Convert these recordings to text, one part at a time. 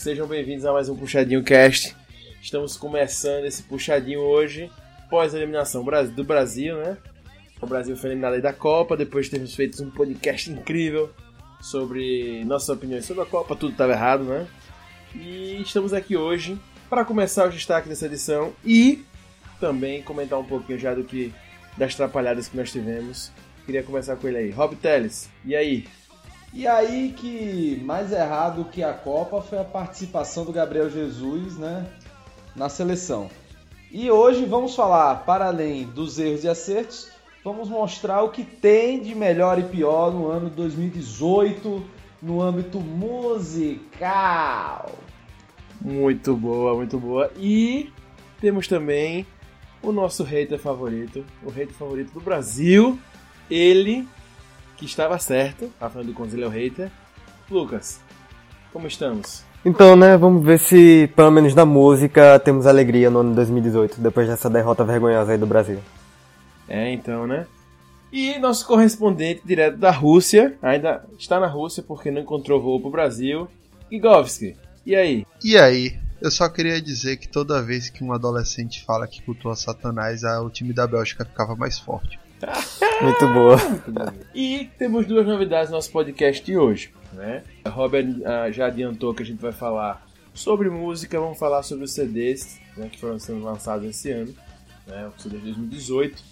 sejam bem-vindos a mais um Puxadinho Cast. Estamos começando esse puxadinho hoje, pós a eliminação do Brasil, né? O Brasil foi eliminado da Copa, depois de termos feito um podcast incrível sobre nossas opiniões sobre a Copa, tudo estava errado, né? E estamos aqui hoje para começar o destaque dessa edição e também comentar um pouquinho já do que das trapalhadas que nós tivemos. Queria começar com ele aí. Rob Teles, e aí? E aí que mais errado que a Copa foi a participação do Gabriel Jesus, né, na seleção. E hoje vamos falar, para além dos erros e acertos, vamos mostrar o que tem de melhor e pior no ano 2018 no âmbito musical. Muito boa, muito boa. E temos também o nosso hater favorito, o hater favorito do Brasil, ele que estava certo, afinal de contas ele é o hater. Lucas, como estamos? Então, né, vamos ver se, pelo menos na música, temos alegria no ano 2018, depois dessa derrota vergonhosa aí do Brasil. É, então, né? E nosso correspondente direto da Rússia, ainda está na Rússia porque não encontrou voo pro Brasil, Igovski. E aí? E aí? Eu só queria dizer que toda vez que um adolescente fala que cultua Satanás, o time da Bélgica ficava mais forte. Muito boa. E temos duas novidades no nosso podcast de hoje. Né? Robert uh, já adiantou que a gente vai falar sobre música, vamos falar sobre os CDs né, que foram sendo lançados esse ano, né, o CD de 2018,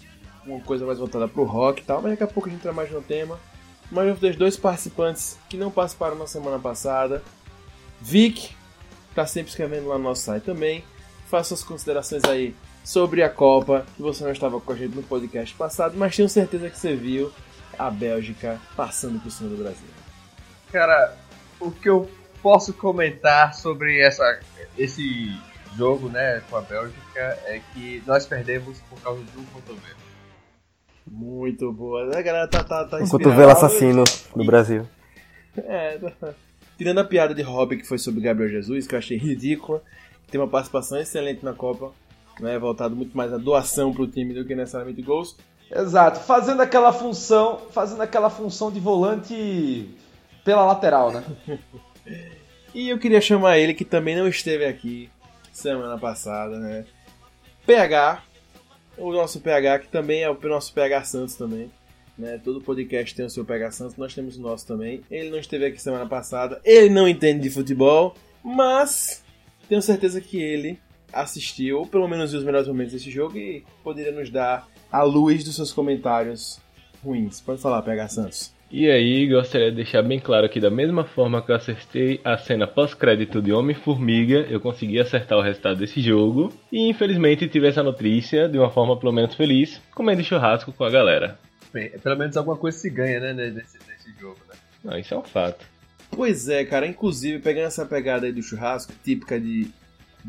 uma coisa mais voltada para o rock e tal, mas daqui a pouco a gente entra mais no tema. Mas eu vou dois participantes que não participaram na semana passada. Vic, está sempre escrevendo lá no nosso site também. Faça suas considerações aí sobre a Copa, que você não estava com a gente no podcast passado, mas tenho certeza que você viu a Bélgica passando por cima do Brasil. Cara, o que eu posso comentar sobre essa, esse jogo né, com a Bélgica é que nós perdemos por causa de um cotovelo. Muito boa. A galera tá, tá, tá O cotovelo assassino do Brasil. É, tá. tirando a piada de Robin que foi sobre Gabriel Jesus, que eu achei ridícula, tem uma participação excelente na Copa, né, voltado muito mais à doação para o time do que necessariamente gols. Exato, fazendo aquela função, fazendo aquela função de volante pela lateral, né? e eu queria chamar ele que também não esteve aqui semana passada, né? PH, o nosso PH que também é o nosso PH Santos também. Né? Todo podcast tem o seu PH Santos, nós temos o nosso também. Ele não esteve aqui semana passada, ele não entende de futebol, mas tenho certeza que ele assistiu, ou pelo menos viu os melhores momentos desse jogo e poderia nos dar a luz dos seus comentários ruins. Pode falar, PH Santos. E aí, gostaria de deixar bem claro que da mesma forma que eu acertei a cena pós-crédito de Homem-Formiga, eu consegui acertar o resultado desse jogo. E infelizmente tive essa notícia, de uma forma pelo menos feliz, comendo churrasco com a galera. Bem, pelo menos alguma coisa se ganha, né, nesse, nesse jogo, né? Não, isso é um fato. Pois é, cara, inclusive pegando essa pegada aí do churrasco, típica de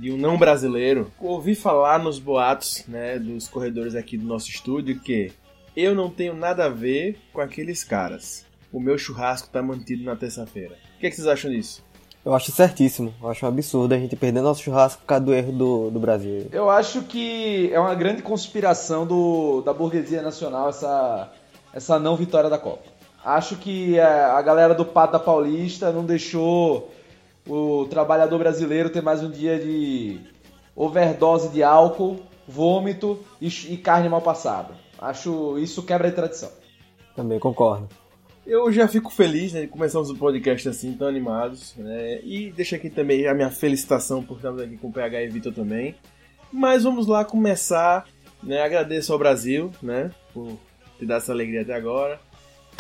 de um não brasileiro, ouvi falar nos boatos, né, dos corredores aqui do nosso estúdio que eu não tenho nada a ver com aqueles caras. O meu churrasco tá mantido na terça-feira. O que, é que vocês acham disso? Eu acho certíssimo. Eu acho um absurdo a gente perder nosso churrasco por causa do erro do, do Brasil. Eu acho que é uma grande conspiração do, da burguesia nacional essa, essa não vitória da Copa. Acho que a, a galera do Pata Paulista não deixou o trabalhador brasileiro ter mais um dia de overdose de álcool, vômito e, e carne mal passada. Acho isso quebra de tradição. Também concordo. Eu já fico feliz né, de começarmos o podcast assim, tão animados. Né, e deixo aqui também a minha felicitação por estarmos aqui com o PH e Vitor também. Mas vamos lá começar. Né, agradeço ao Brasil né, por te dar essa alegria até agora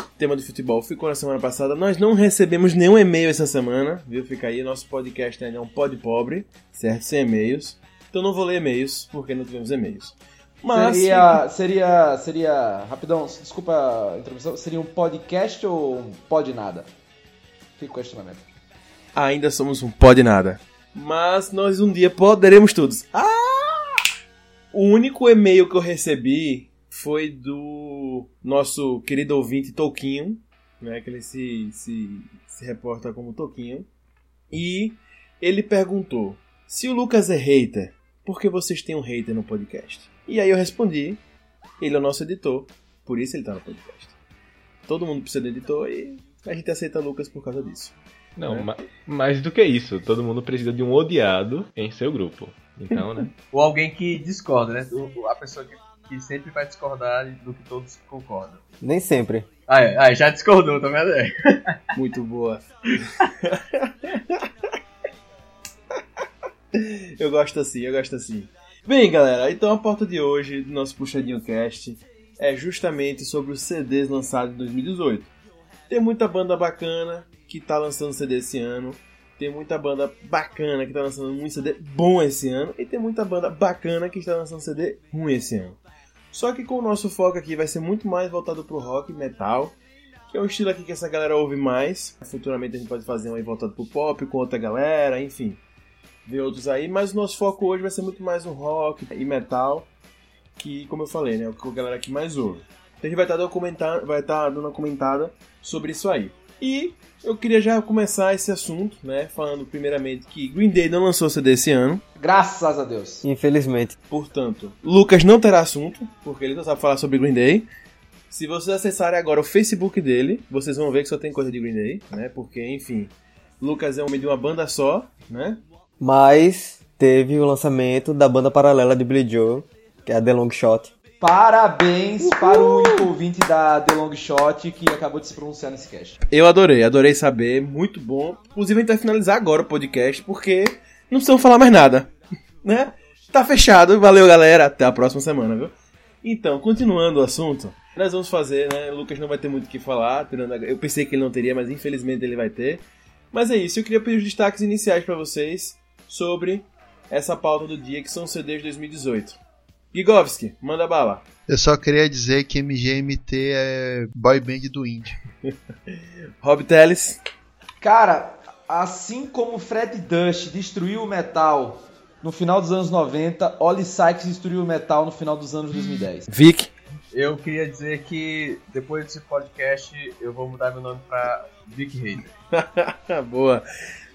tema do futebol ficou na semana passada. Nós não recebemos nenhum e-mail essa semana, viu? Fica aí, nosso podcast ainda é um pod pobre, certo? Sem e-mails. Então não vou ler e-mails, porque não tivemos e-mails. Mas... Seria, seria, seria, rapidão, desculpa a interrupção, seria um podcast ou um pod nada? Fica o questionamento. Ainda somos um pod nada. Mas nós um dia poderemos todos. Ah! O único e-mail que eu recebi foi do nosso querido ouvinte Toquinho, né, que ele se, se, se reporta como Toquinho. E ele perguntou: se o Lucas é hater, por que vocês têm um hater no podcast? E aí eu respondi: ele é o nosso editor, por isso ele está no podcast. Todo mundo precisa de editor e a gente aceita Lucas por causa disso. Não, né? ma- mais do que isso, todo mundo precisa de um odiado em seu grupo. Então, né? Ou alguém que discorda, né? O- A pessoa que, que sempre vai discordar do que todos concordam. Nem sempre. Ah, é, ah, já discordou, tá vendo? É. Muito boa. eu gosto assim, eu gosto assim. Bem, galera, então a porta de hoje do nosso Puxadinho Cast é justamente sobre os CDs lançados em 2018. Tem muita banda bacana que tá lançando CD esse ano. Tem muita banda bacana que tá lançando muito CD bom esse ano. E tem muita banda bacana que está lançando CD ruim esse ano. Só que com o nosso foco aqui vai ser muito mais voltado pro rock e metal que é um estilo aqui que essa galera ouve mais. Futuramente a gente pode fazer um aí voltado pro pop com outra galera, enfim. Ver outros aí, mas o nosso foco hoje vai ser muito mais no rock e metal, que, como eu falei, né, é o que a galera aqui mais ouve. Então a gente vai estar documentando, vai estar dando uma comentada sobre isso aí. E eu queria já começar esse assunto, né, falando primeiramente que Green Day não lançou CD esse ano, Graças a Deus. Infelizmente. Portanto, Lucas não terá assunto, porque ele não sabe falar sobre Green Day. Se vocês acessarem agora o Facebook dele, vocês vão ver que só tem coisa de Green Day, né? Porque, enfim, Lucas é um homem de uma banda só, né? Mas teve o lançamento da banda paralela de Billy Joe, que é a The Long Shot. Parabéns para o único ouvinte da The Long Shot que acabou de se pronunciar nesse cast. Eu adorei, adorei saber, muito bom. Inclusive, a gente vai finalizar agora o podcast, porque não precisamos falar mais nada, né? Tá fechado, valeu galera, até a próxima semana, viu? Então, continuando o assunto, nós vamos fazer, né? O Lucas não vai ter muito o que falar, eu pensei que ele não teria, mas infelizmente ele vai ter. Mas é isso, eu queria pedir os destaques iniciais pra vocês sobre essa pauta do dia, que são os CDs de 2018. Gigovski, manda bala. Eu só queria dizer que MGMT é boy band do indie. Rob Teles, Cara, assim como Fred Dust destruiu o metal no final dos anos 90, Oli Sykes destruiu o metal no final dos anos 2010. Vic, Eu queria dizer que depois desse podcast eu vou mudar meu nome pra Vic Hater. boa.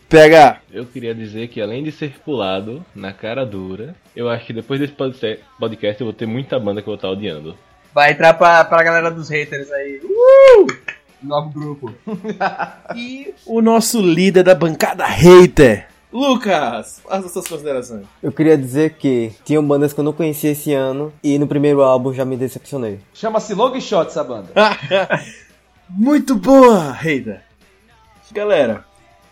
PH, Eu queria dizer que além de ser pulado na cara dura, eu acho que depois desse podcast eu vou ter muita banda que eu vou estar odiando. Vai entrar pra, pra galera dos haters aí. Uh! Novo grupo. e o nosso líder da bancada hater, Lucas, faça suas considerações. Eu queria dizer que tinham bandas que eu não conhecia esse ano e no primeiro álbum já me decepcionei. Chama-se Long Shot essa banda. Muito boa, hater. Galera,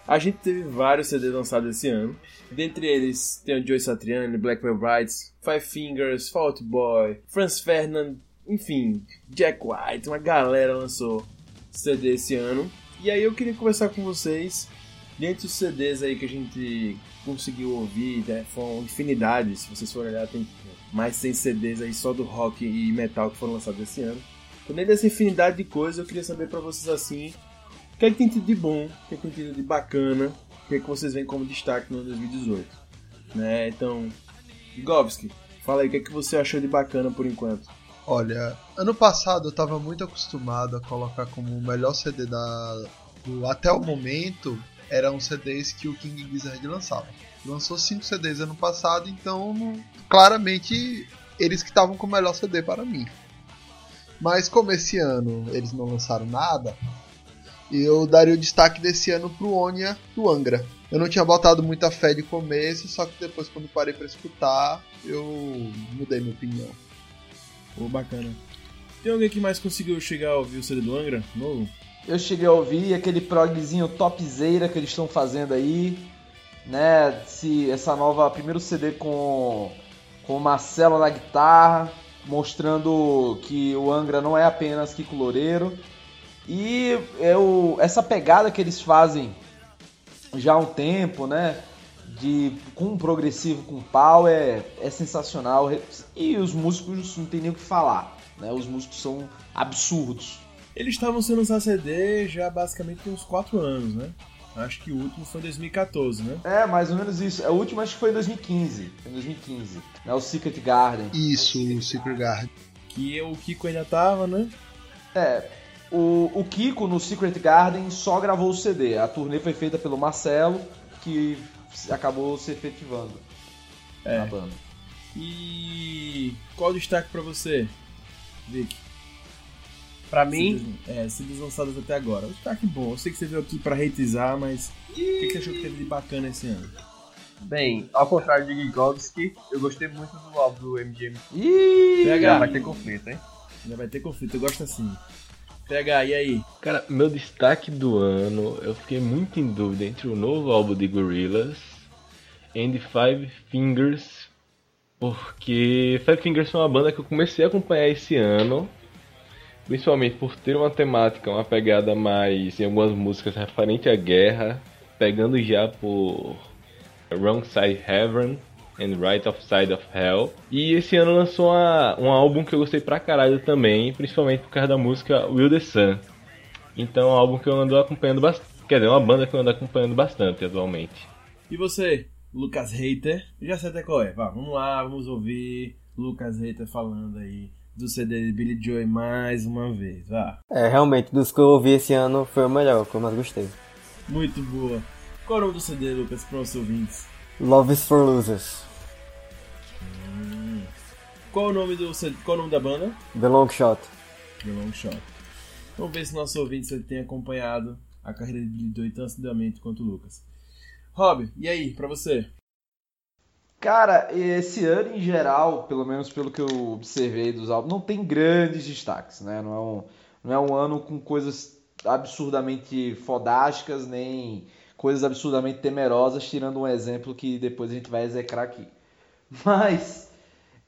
a gente teve vários CDs lançados esse ano. Dentre eles tem o Joey Satriani, Blackwell Brides, Five Fingers, Fault Boy, Franz Ferdinand, enfim, Jack White, uma galera lançou CD esse ano. E aí eu queria conversar com vocês, dentre os CDs aí que a gente conseguiu ouvir, né, foram infinidade, se vocês forem olhar tem mais de 100 CDs aí só do rock e metal que foram lançados esse ano. Então, dentro dessa infinidade de coisas, eu queria saber pra vocês assim, que é que tem tido de bom, o que é que tem tido de bacana, o que é que vocês veem como destaque no ano 2018. Né? Então, Govski, fala aí o que é que você achou de bacana por enquanto. Olha, ano passado eu tava muito acostumado a colocar como o melhor CD da. do- até o momento eram CDs que o King Gizzard lançava. Lançou 5 CDs ano passado, então claramente eles que estavam com o melhor CD para mim. Mas como esse ano eles não lançaram nada, eu daria o destaque desse ano pro Onia do Angra. Eu não tinha botado muita fé de começo, só que depois quando parei para escutar, eu mudei minha opinião. Pô, bacana. Tem alguém que mais conseguiu chegar a ouvir o CD do Angra? Novo? Eu cheguei a ouvir aquele progzinho topzera que eles estão fazendo aí, né? Se essa nova primeiro CD com com o Marcelo na guitarra, mostrando que o Angra não é apenas Kiko Loureiro. E eu, essa pegada que eles fazem já há um tempo, né? De com um progressivo com pau é, é sensacional. E os músicos não tem nem o que falar, né? Os músicos são absurdos. Eles estavam sendo lançar CD já basicamente tem uns 4 anos, né? Acho que o último foi em 2014, né? É, mais ou menos isso. O último acho que foi em 2015. Foi em 2015. Né? O Secret Garden. Isso, o Secret Garden. Que o Kiko ainda tava, né? É. O, o Kiko no Secret Garden só gravou o CD. A turnê foi feita pelo Marcelo, que acabou se efetivando É. na banda. E qual o destaque pra você, Vic? Pra mim, É, CDs lançados até agora. O destaque bom. Eu sei que você veio aqui pra reitizar, mas o que, que você achou que teve de bacana esse ano? bem, ao contrário de Gigovski, eu gostei muito do álbum do MGM. Ih, Já vai ter conflito, hein? já vai ter conflito, eu gosto assim. PH, e aí? Cara, meu destaque do ano, eu fiquei muito em dúvida entre o novo álbum de Gorillaz e Five Fingers, porque Five Fingers foi uma banda que eu comecei a acompanhar esse ano, principalmente por ter uma temática, uma pegada mais em algumas músicas referente à guerra, pegando já por Wrong Side Heaven and Right of Side of Hell. E esse ano lançou uma, um álbum que eu gostei pra caralho também, principalmente por causa da música Will the Sun. Então é um álbum que eu ando acompanhando bastante. Quer dizer, é uma banda que eu ando acompanhando bastante atualmente. E você, Lucas Reiter? Já sei até qual é. Vá, vamos lá, vamos ouvir Lucas Reiter falando aí do CD de Billy Joy mais uma vez. Vá. É, realmente, dos que eu ouvi esse ano foi o melhor, que eu mais gostei. Muito boa. Qual é o nome do CD, Lucas, para os ouvintes? Love is for Losers, Qual o nome do qual o nome da banda? The Long Shot. The Long Shot. Vamos ver se nossos ouvintes ele tem acompanhado a carreira de Billy Joy tão assiduamente quanto o Lucas. Rob, e aí, pra você? Cara, esse ano em geral, pelo menos pelo que eu observei dos álbuns, não tem grandes destaques, né? Não é um, não é um ano com coisas absurdamente fodásticas, nem coisas absurdamente temerosas, tirando um exemplo que depois a gente vai execrar aqui. Mas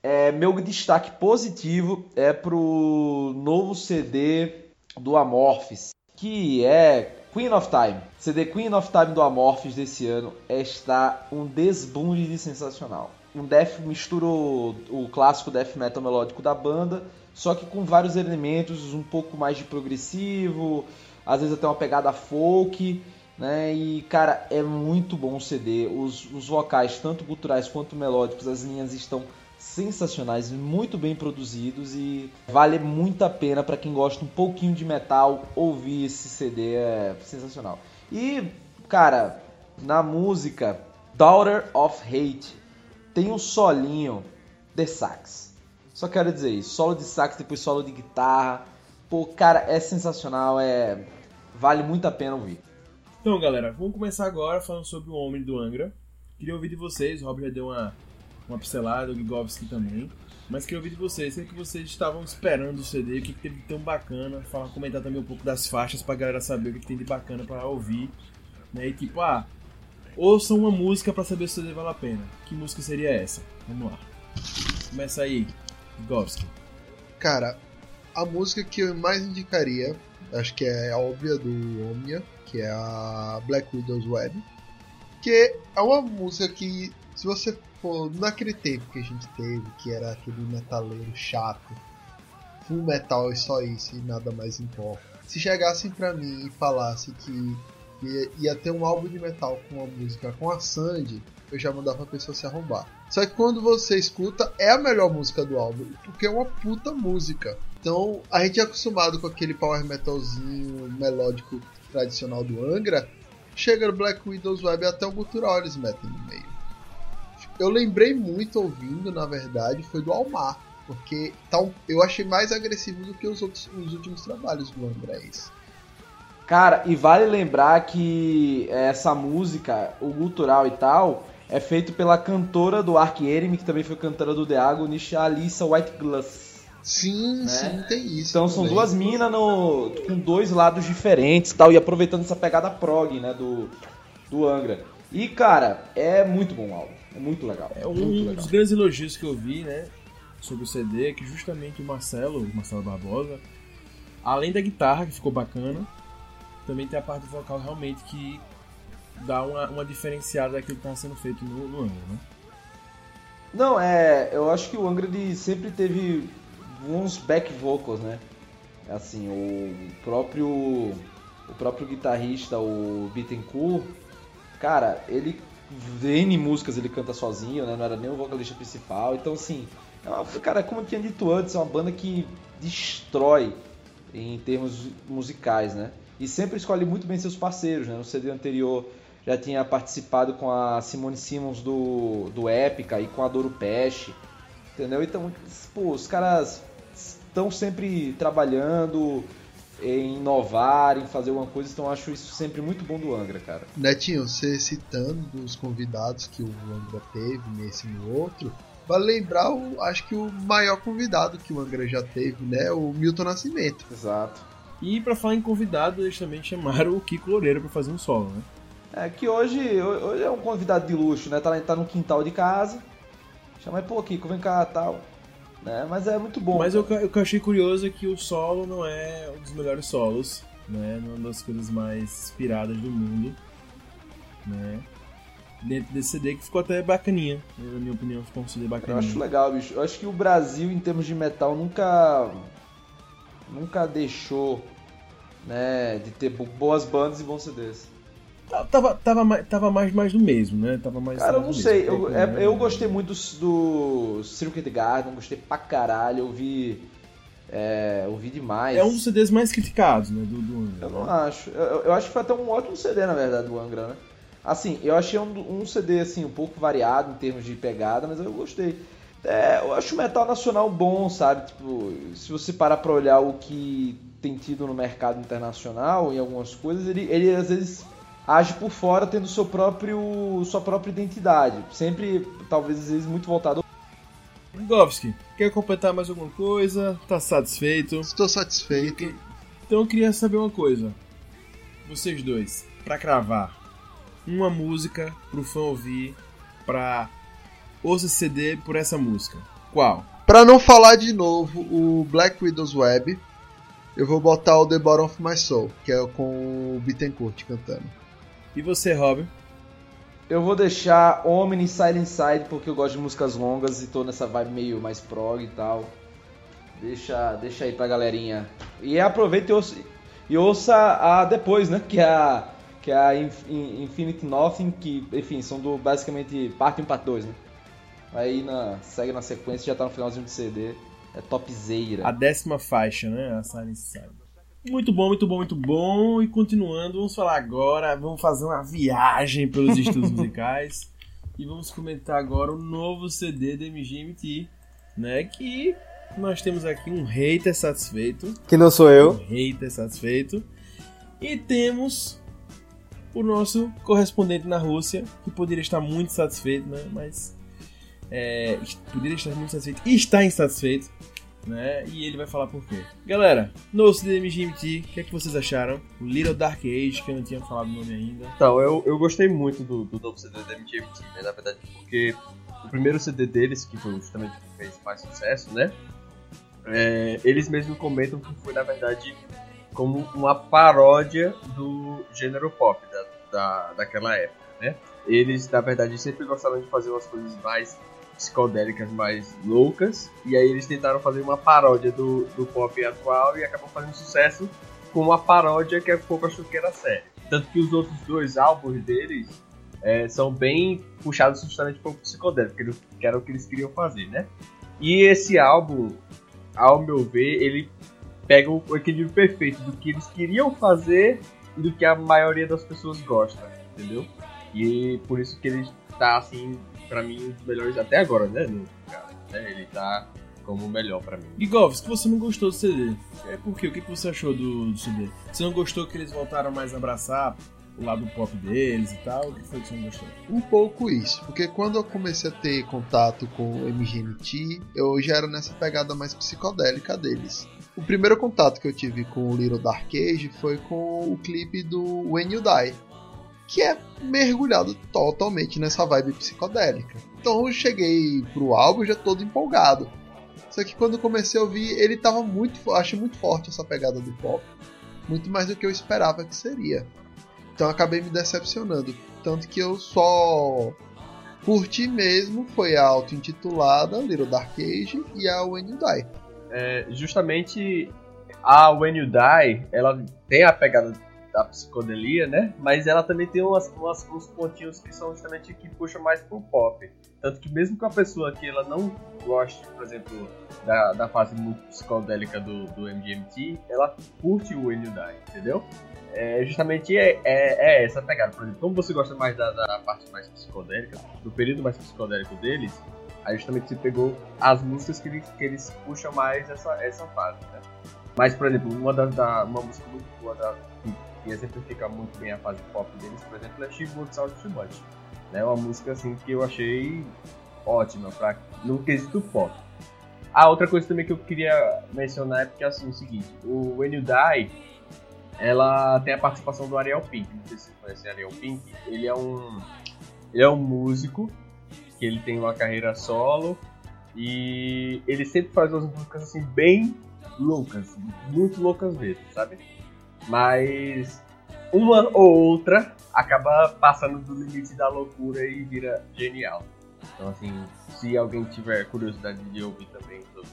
é, meu destaque positivo é pro novo CD do Amorphis, que é Queen of Time. CD Queen of Time do Amorphis desse ano está um desbunde de sensacional. Um death misturou o clássico death metal melódico da banda, só que com vários elementos, um pouco mais de progressivo, às vezes até uma pegada folk, né? E cara, é muito bom o CD. Os, os vocais, tanto guturais quanto melódicos, as linhas estão sensacionais, muito bem produzidos e vale muito a pena para quem gosta um pouquinho de metal ouvir esse CD, é sensacional. E, cara, na música Daughter of Hate tem um solinho de sax. Só quero dizer isso, solo de sax, depois solo de guitarra. Pô, cara, é sensacional, é vale muito a pena ouvir. Então, galera, vamos começar agora falando sobre o Homem do Angra. Queria ouvir de vocês, o Rob já deu uma, uma pincelada, o Gigovski também. Mas queria ouvir de vocês, o que, é vocês estavam esperando do CD, o que, que teve de tão bacana. Falar, comentar também um pouco das faixas pra galera saber o que, que tem de bacana pra ouvir. Né? E tipo, ah, ouçam uma música pra saber se o CD vale a pena. Que música seria essa? Vamos lá. Começa aí, Gigovski. Cara, a música que eu mais indicaria, acho que é a óbvia do Omnia, que é a Black Widow's Web. Que é uma música que, se você for naquele tempo que a gente teve, que era aquele metaleiro chato, full metal e só isso e nada mais importa. Se chegassem pra mim e falassem que ia, ia ter um álbum de metal com uma música com a Sandy, eu já mandava a pessoa se arrombar. Só que quando você escuta, é a melhor música do álbum, porque é uma puta música. Então, a gente é acostumado com aquele power metalzinho melódico tradicional do Angra. Chega no Black Widow's Web até o gutural eles metem no meio. Eu lembrei muito ouvindo, na verdade, foi do Almar. Porque tá um- eu achei mais agressivo do que os, outros, os últimos trabalhos do Angra. Isso. Cara, e vale lembrar que essa música, o gutural e tal, é feito pela cantora do Ark Enemy, que também foi cantora do The Agonist, a Alissa Whiteglass. Sim, Né? sim, tem isso. Então são duas minas no, com dois lados diferentes e tal, e aproveitando essa pegada prog, né, do, do Angra. E, cara, é muito bom o álbum. É muito legal. É muito um legal. dos grandes elogios que eu vi, né, sobre o CD, é que justamente o Marcelo, o Marcelo Barbosa, além da guitarra, que ficou bacana, também tem a parte vocal realmente que dá uma, uma diferenciada daquilo que estava sendo feito no, no Angra, né? Não, é. Eu acho que o Angra ele sempre teve uns back vocals, né? Assim, o próprio. O próprio guitarrista, o Bittencourt, cara, ele. N músicas ele canta sozinho, né? Não era nem o vocalista principal. Então, assim, é uma- cara, como eu tinha dito antes, é uma banda que destrói em termos musicais, né? E sempre escolhe muito bem seus parceiros, né? No CD anterior já tinha participado com a Simone Simmons do, do Épica e com a Doro Peche, entendeu? Então, pô, os caras estão sempre trabalhando em inovar, em fazer alguma coisa, então eu acho isso sempre muito bom do Angra, cara. Netinho, você citando os convidados que o Angra teve nesse e no outro, vale lembrar, o, acho que o maior convidado que o Angra já teve, né? O Milton Nascimento. Exato. E pra falar em convidado, eles também chamaram o Kiko Loureiro pra fazer um solo, né? É que hoje, hoje é um convidado de luxo, né? Tá, tá no quintal de casa. Chama aí, pô, Kiko, vem cá tal. Né? Mas é muito bom. Mas o que o que eu achei curioso é que o solo não é um dos melhores solos, né? Não é uma das coisas mais inspiradas do mundo, né? Dentro desse CD que ficou até bacaninha, na minha opinião, ficou um CD Eu bacaninha. acho legal, bicho. Eu acho que o Brasil, em termos de metal, nunca. Nunca deixou. Né, de ter bo- boas bandas e bons CDs. Ta- Tava, tava, mais, tava mais, mais do mesmo, né? Tava mais Cara, eu não sei. Eu, é- né? eu gostei muito do, do Circuit Garden, gostei pra caralho. Eu vi. É, ouvi demais. É um dos CDs mais criticados, né? Do, do Angra, Eu né? não acho. Eu, eu acho que foi até um ótimo CD, na verdade, do Angra, né? Assim, eu achei um, um CD assim, um pouco variado em termos de pegada, mas eu gostei. É, eu acho o metal nacional bom, sabe? Tipo, se você parar pra olhar o que tem tido no mercado internacional em algumas coisas, ele, ele às vezes age por fora tendo seu próprio, sua própria identidade. Sempre, talvez, às vezes, muito voltado Govski, quer completar mais alguma coisa? Tá satisfeito? Estou satisfeito. Então eu queria saber uma coisa. Vocês dois, pra cravar, uma música pro fã ouvir, pra ouça CD por essa música. Qual? Pra não falar de novo o Black Widow's Web, eu vou botar o The Bottom of My Soul, que é com o Bittencourt cantando. E você, Robin? Eu vou deixar Omni Silent Side porque eu gosto de músicas longas e tô nessa vibe meio mais prog e tal. Deixa, deixa aí pra galerinha. E aproveita e ouça, e ouça a depois, né? Que é a, que é a Inf- In- Infinite Nothing, que, enfim, são do basicamente parte 1 e parte 2, né? Aí na, segue na sequência, já tá no finalzinho do CD. É topzera. A décima faixa, né? A Silent Side. Muito bom, muito bom, muito bom. E continuando, vamos falar agora, vamos fazer uma viagem pelos estudos musicais. E vamos comentar agora o novo CD da MGMT, né? Que nós temos aqui um hater satisfeito. Que não sou eu. Um hater satisfeito. E temos o nosso correspondente na Rússia, que poderia estar muito satisfeito, né? Mas é, poderia estar muito satisfeito e está insatisfeito, né? E ele vai falar por quê. Galera, no CDMGMT, o que é que vocês acharam? O Little Dark Age, que eu não tinha falado o nome ainda. Então, eu, eu gostei muito do, do novo CD da MGMT, né? Na verdade, porque o primeiro CD deles, que foi justamente o que fez mais sucesso, né? É, eles mesmos comentam que foi, na verdade, como uma paródia do gênero pop da, da, daquela época, né? Eles, na verdade, sempre gostaram de fazer umas coisas mais psicodélicas, mais loucas, e aí eles tentaram fazer uma paródia do, do pop atual e acabou fazendo sucesso com uma paródia que a pouco achou que era séria. Tanto que os outros dois álbuns deles é, são bem puxados justamente para o psicodélico, que era o que eles queriam fazer, né? E esse álbum, ao meu ver, ele pega o equilíbrio perfeito do que eles queriam fazer e do que a maioria das pessoas gosta, entendeu? E por isso que ele tá, assim, pra mim, um dos melhores até agora, né? No, cara, né? Ele tá como o melhor pra mim. E Govs, que você não gostou do CD. É por quê? O que que você achou do, do CD? Você não gostou que eles voltaram mais a abraçar o lado pop deles e tal? O que foi que você não gostou? Um pouco isso, porque quando eu comecei a ter contato com o MGMT, eu já era nessa pegada mais psicodélica deles. O primeiro contato que eu tive com o Little Dark Age foi com o clipe do When You Die, que é mergulhado totalmente nessa vibe psicodélica. Então eu cheguei pro álbum já todo empolgado. Só que quando comecei a ouvir, ele tava muito, achei muito forte essa pegada do pop, muito mais do que eu esperava que seria. Então acabei me decepcionando. Tanto que eu só curti mesmo foi a auto-intitulada Little Dark Age e a When You Die. É, justamente a When You Die, ela tem a pegada da psicodelia, né? Mas ela também tem umas, umas- uns pontinhos que são justamente que puxam mais pro pop. Tanto que mesmo com a pessoa que ela não goste, por exemplo, da, da fase muito psicodélica do, do MGMT, ela curte o When You Die, entendeu? É, justamente é, é, é essa pegada. Por exemplo, como você gosta mais da, da parte mais psicodélica, do período mais psicodélico deles, Aí justamente você pegou as músicas que eles, que eles puxam mais essa, essa fase, né? Mas, por exemplo, uma, das, da, uma música muito boa da, que exemplifica muito bem a fase pop deles, por exemplo, é She Works Out Too Much. Né? Uma música assim que eu achei ótima pra, no quesito pop. Ah, outra coisa também que eu queria mencionar é porque assim, é o seguinte, o When You Die, ela tem a participação do Ariel Pink. Não sei se você conhece o Ariel Pink. Ele é um. Ele é um músico que ele tem uma carreira solo e ele sempre faz umas músicas assim bem loucas, muito loucas mesmo, sabe? Mas uma ou outra acaba passando do limite da loucura e vira genial. Então, assim, se alguém tiver curiosidade de ouvir também sobre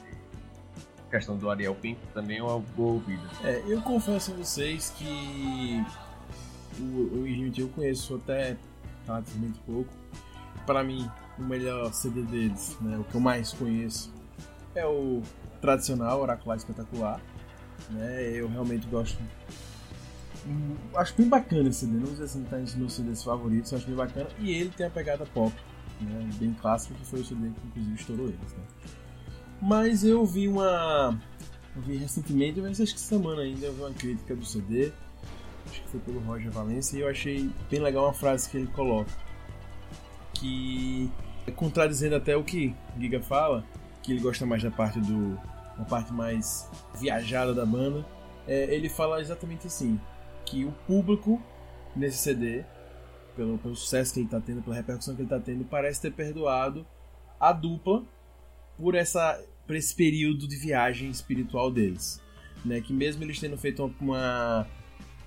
a questão do Ariel Pink, também é uma boa ouvida. É, eu confesso a vocês que o, o Irmit eu conheço até relativamente pouco. Para mim, o melhor CD deles, né, o que eu mais conheço, é o tradicional Oracular Espetacular. Né, eu realmente gosto hum, acho bem bacana esse CD, não sei se tá entre os meus CDs favoritos, acho bem bacana. E ele tem a pegada pop, né, bem clássica, que foi o CD que inclusive estourou eles. Né. Mas eu vi uma. Eu vi recentemente, mas acho que semana ainda, eu vi uma crítica do CD, acho que foi pelo Roger Valencia, e eu achei bem legal uma frase que ele coloca. Que contradizendo até o que Giga fala, que ele gosta mais da parte do. Uma parte mais viajada da banda. É, ele fala exatamente assim: que o público nesse CD, pelo, pelo sucesso que ele está tendo, pela repercussão que ele está tendo, parece ter perdoado a dupla por, essa, por esse período de viagem espiritual deles. Né? Que mesmo eles tendo feito uma,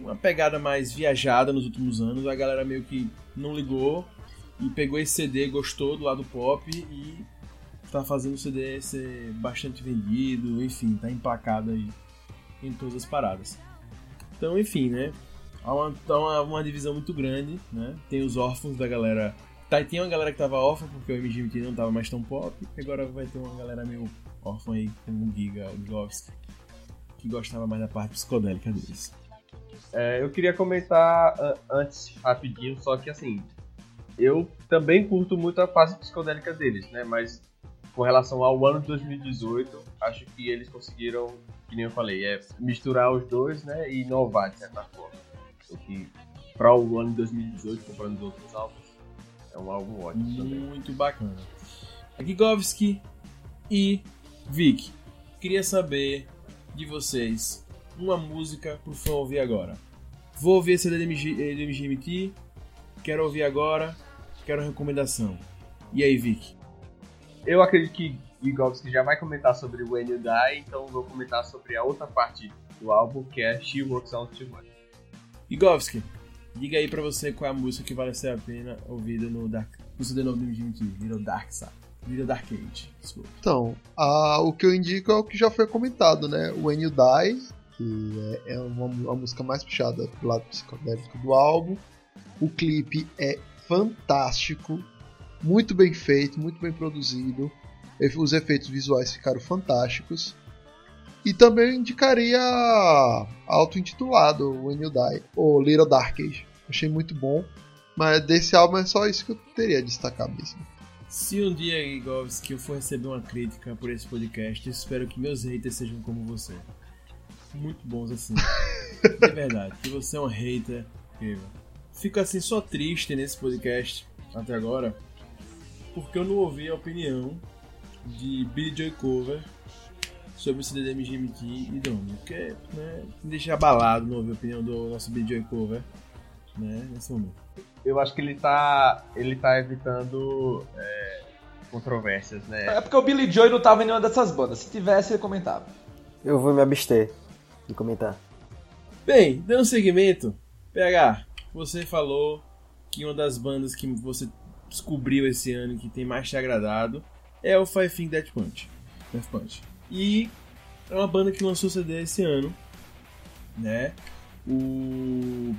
uma pegada mais viajada nos últimos anos, a galera meio que não ligou e pegou esse CD, gostou do lado pop e tá fazendo o CD ser bastante vendido, enfim, tá emplacado aí em todas as paradas. Então, enfim, né? Há uma, uma, divisão muito grande, né? Tem os órfãos da galera. Tá, tem uma galera que tava órfã porque o MGMT não tava mais tão pop, agora vai ter uma galera meio órfã aí com o Giga Govski, que gostava mais da parte psicodélica deles. É, eu queria comentar uh, antes, rapidinho, só que assim, eu também curto muito a fase psicodélica deles, né? Mas com relação ao ano de 2018, acho que eles conseguiram, que nem eu falei, é misturar os dois, né? E inovar de certa forma. O que para o ano de 2018, comparando os outros álbuns, é um álbum ótimo também. Muito bacana. Gigovski e Vic, queria saber de vocês uma música pro fã ouvir agora. Vou ouvir esse da MGMT, quero ouvir agora, quero recomendação. E aí, Vic? Eu acredito que Gigovski já vai comentar sobre When You Die, então vou comentar sobre a outra parte do álbum, que é She Works Out Too Much. Igovski, diga aí pra você qual é a música que vale ser a pena ouvida no Dark. No CD novo do MGMT, Little Dark Side. Little Dark Age, desculpa. Então, a, o que eu indico é o que já foi comentado, né? When You Die, que é, é uma, uma música mais puxada pro lado psicodélico do álbum. O clipe é fantástico, muito bem feito, muito bem produzido. Os efeitos visuais ficaram fantásticos. E também eu indicaria auto-intitulado When You Die, ou Little Dark Age. Achei muito bom. Mas desse álbum é só isso que eu teria a destacar mesmo. Se um dia, Igovski, eu for receber uma crítica por esse podcast, espero que meus haters sejam como você. Muito bons assim. De verdade. Que você é um hater incrível. Fico assim só triste nesse podcast até agora, porque eu não ouvi a opinião de Billy Joy Cover sobre o CD da MGMT e Drone. Porque né, me deixa abalado não ouvir a opinião do nosso Billy Joy Cover né, nesse momento. Eu acho que ele tá, ele tá evitando é, controvérsias, né? É porque o Billy Joy não tava em nenhuma dessas bandas. Se tivesse, ele comentava. Eu vou me abster de comentar. Bem, dando seguimento, PH, você falou que uma das bandas que você descobriu esse ano que tem mais te agradado é o Five Finger Death Punch. Death Punch. E é uma banda que lançou CD esse ano, né? O,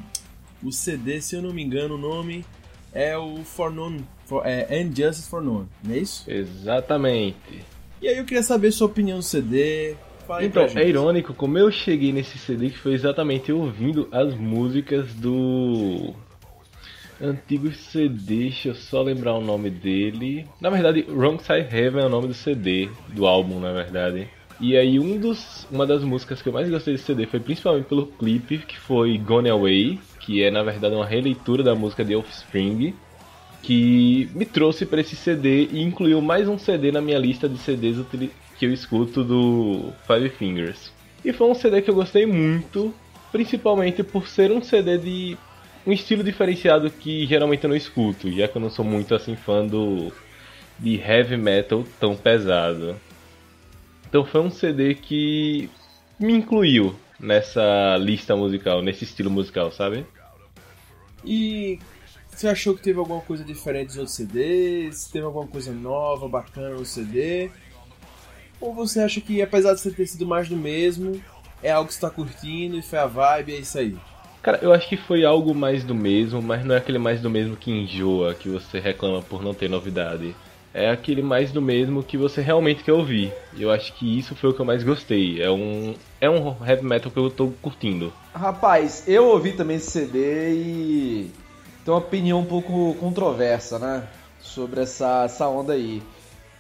o CD, se eu não me engano, o nome é o For None, for, é And Justice for None, não é isso? Exatamente. E aí eu queria saber sua opinião do CD. Fala Então, é irônico como eu cheguei nesse CD que foi exatamente ouvindo as músicas do Antigo CD, deixa eu só lembrar o nome dele. Na verdade, Wrong Side Heaven é o nome do CD, do álbum, na verdade. E aí um dos, uma das músicas que eu mais gostei desse CD foi principalmente pelo clipe, que foi Gone Away, que é na verdade uma releitura da música de Offspring, que me trouxe para esse CD e incluiu mais um CD na minha lista de CDs que eu escuto do Five Fingers. E foi um CD que eu gostei muito, principalmente por ser um CD de um estilo diferenciado que geralmente eu não escuto, já que eu não sou muito assim fã do de heavy metal tão pesado. Então foi um CD que me incluiu nessa lista musical, nesse estilo musical, sabe? E você achou que teve alguma coisa diferente dos outros CDs? Teve alguma coisa nova, bacana no CD? Ou você acha que apesar de você ter sido mais do mesmo, é algo que está curtindo e foi a vibe, é isso aí? Cara, eu acho que foi algo mais do mesmo, mas não é aquele mais do mesmo que enjoa, que você reclama por não ter novidade. É aquele mais do mesmo que você realmente quer ouvir. Eu acho que isso foi o que eu mais gostei. É um, é um heavy metal que eu tô curtindo. Rapaz, eu ouvi também esse CD e tenho uma opinião um pouco controversa, né? Sobre essa, essa onda aí.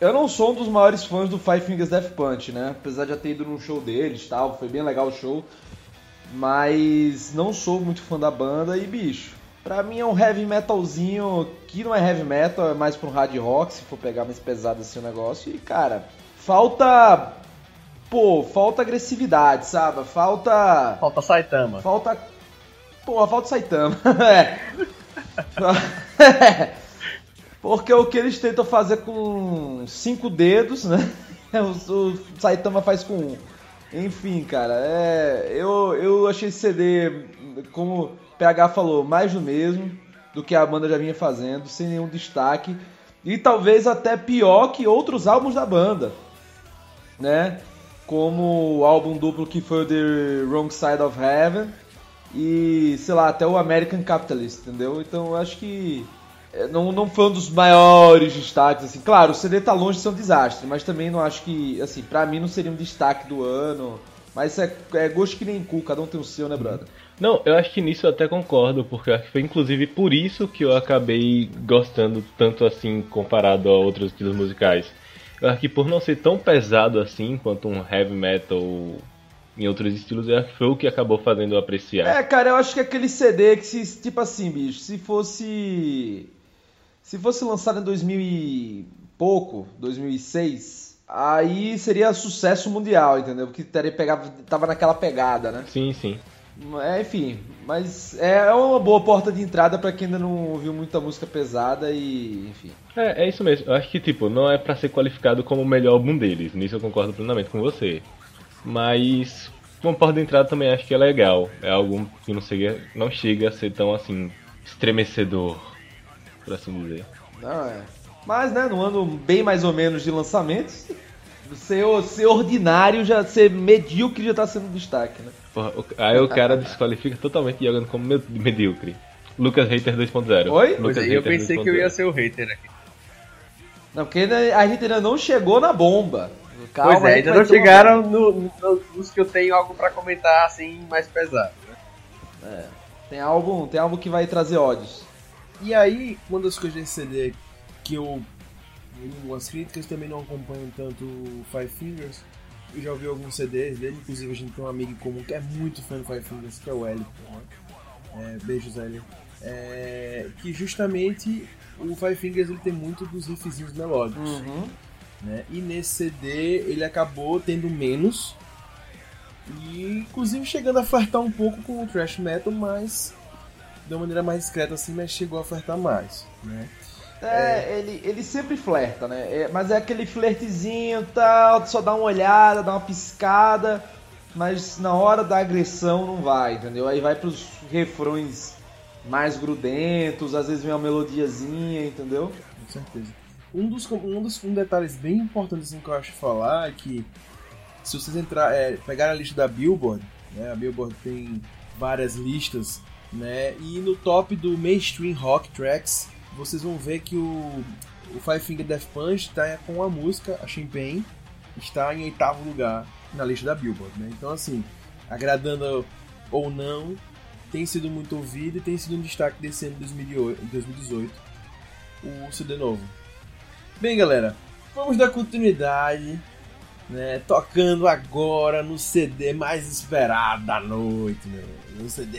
Eu não sou um dos maiores fãs do Five Fingers Death Punch, né? Apesar de já ter ido num show deles tal, foi bem legal o show. Mas não sou muito fã da banda e, bicho, pra mim é um heavy metalzinho que não é heavy metal, é mais pra um hard rock, se for pegar mais pesado assim o negócio. E, cara, falta. Pô, falta agressividade, sabe? Falta. Falta Saitama. Falta. Pô, falta Saitama. é. Porque o que eles tentam fazer com cinco dedos, né? O, o Saitama faz com um. Enfim, cara, é, eu, eu achei esse CD, como o PH falou, mais do mesmo do que a banda já vinha fazendo, sem nenhum destaque. E talvez até pior que outros álbuns da banda, né? Como o álbum duplo que foi o The Wrong Side of Heaven e, sei lá, até o American Capitalist, entendeu? Então eu acho que não, não foi um dos maiores destaques, assim. Claro, o CD tá longe de ser um desastre, mas também não acho que, assim, pra mim não seria um destaque do ano. Mas é, é gosto que nem cu, cada um tem o seu, né, brother? Não, eu acho que nisso eu até concordo, porque acho que foi inclusive por isso que eu acabei gostando tanto assim comparado a outros estilos musicais. Eu acho que por não ser tão pesado assim quanto um heavy metal em outros estilos, eu acho que foi o que acabou fazendo eu apreciar. É, cara, eu acho que aquele CD que se, tipo assim, bicho, se fosse se fosse lançado em 2000 e pouco, 2006, aí seria sucesso mundial, entendeu? Porque teria pegado, tava naquela pegada, né? Sim, sim. É, enfim, mas é uma boa porta de entrada para quem ainda não ouviu muita música pesada e, enfim. É, é isso mesmo. Eu acho que, tipo, não é para ser qualificado como o melhor álbum deles. Nisso eu concordo plenamente com você. Mas, uma porta de entrada também acho que é legal. É algo que não chega, não chega a ser tão, assim, estremecedor por assim dizer. Não, é. Mas, né, no ano bem mais ou menos de lançamentos, ser, ser ordinário, já ser medíocre já tá sendo destaque, né? Porra, aí o cara desqualifica totalmente jogando como medíocre. Lucas Hater 2.0. Oi? Lucas é, eu pensei que eu ia ser o hater aqui. Não, porque ainda- a gente ainda não chegou na bomba. Calma, pois é, ainda não chegaram no, no- nos que eu tenho algo pra comentar assim mais pesado. né? É. Tem álbum, tem álbum que vai trazer ódios. E aí, uma das coisas desse CD que eu vi algumas críticas, também não acompanho tanto o Five Fingers. Eu já ouvi alguns CDs dele, inclusive a gente tem um amigo em comum que é muito fã do Five Fingers, que é o Hélio. É, beijos, Hélio. É, que justamente o Five Fingers ele tem muito dos riffzinhos melódicos. Uhum. né? E nesse CD ele acabou tendo menos. E inclusive chegando a flertar um pouco com o thrash metal, mas de uma maneira mais discreta assim, mas chegou a flertar mais, né? É, Ele, ele sempre flerta, né? É, mas é aquele flertezinho tal, só dá uma olhada, dá uma piscada, mas na hora da agressão não vai, entendeu? Aí vai pros refrões mais grudentos, às vezes vem uma melodiazinha, entendeu? Com certeza. Um dos, um dos um detalhes bem importantes assim, que eu acho falar é que se vocês entrar, é, pegar a lista da Billboard, né? A Billboard tem várias listas, né? E no top do mainstream rock tracks, vocês vão ver que o, o Five Finger Death Punch está com a música, a Champagne, está em oitavo lugar na lista da Billboard, né? Então assim, agradando ou não, tem sido muito ouvido e tem sido um destaque desse ano de 2018, o CD novo. Bem, galera, vamos dar continuidade, né? Tocando agora no CD mais esperado da noite, meu.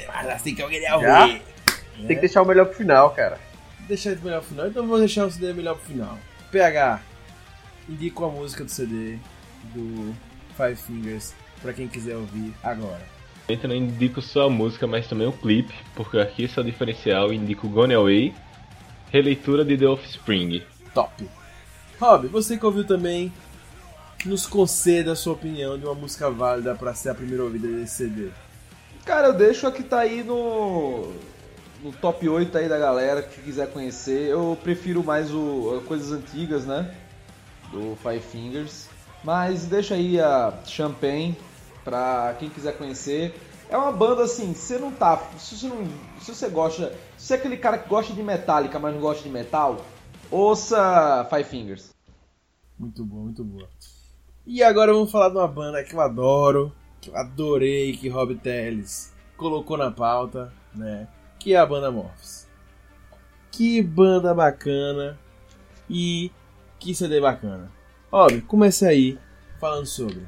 Mais assim que eu queria ouvir. Tem que deixar o melhor pro final, cara. Deixar ele melhor pro final, então vou deixar o CD melhor pro final. PH, indico a música do CD do Five Fingers pra quem quiser ouvir agora. Eu não indico só a música, mas também o clipe, porque aqui é o diferencial. Indico Gone Away, releitura de The Offspring. Top. Rob, você que ouviu também, nos conceda a sua opinião de uma música válida pra ser a primeira ouvida desse CD. Cara, eu deixo a que tá aí no, no top 8 aí da galera que quiser conhecer. Eu prefiro mais o coisas antigas, né? Do Five Fingers. Mas deixa aí a Champagne pra quem quiser conhecer. É uma banda assim, você não tá. Se você não. Se você gosta. Se você é aquele cara que gosta de Metallica, mas não gosta de metal, ouça Five Fingers. Muito boa, muito boa. E agora vamos falar de uma banda que eu adoro, que eu adorei que Rob Telles colocou na pauta, né? Que é a banda Morphs. Que banda bacana e que CD bacana. Rob, comece aí falando sobre.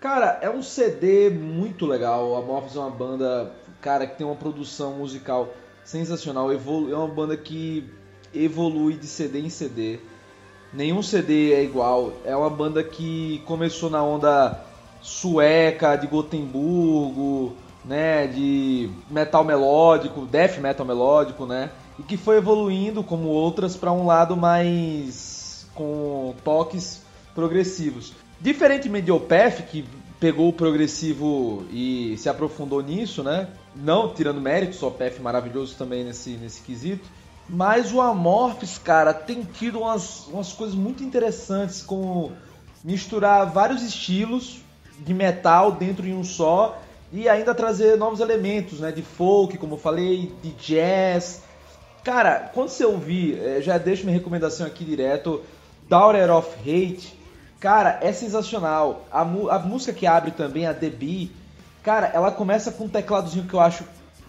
Cara, é um CD muito legal. A Morphs é uma banda, cara, que tem uma produção musical sensacional. É uma banda que evolui de CD em CD. Nenhum CD é igual. É uma banda que começou na onda sueca, de Gotemburgo, né, de metal melódico, death metal melódico, né, e que foi evoluindo como outras para um lado mais com toques progressivos. Diferentemente de Opeth, que pegou o progressivo e se aprofundou nisso, né? Não tirando mérito, só Opeth maravilhoso também nesse, nesse quesito. Mas o Amorphis, cara, tem tido umas, umas coisas muito interessantes, como misturar vários estilos de metal dentro de um só e ainda trazer novos elementos, né? De folk, como eu falei, de jazz. Cara, quando você ouvir, eh, já deixo minha recomendação aqui direto, Daughter of Hate, cara, é sensacional. A, a música que abre também, a The Bee, cara, ela começa com um tecladozinho que eu acho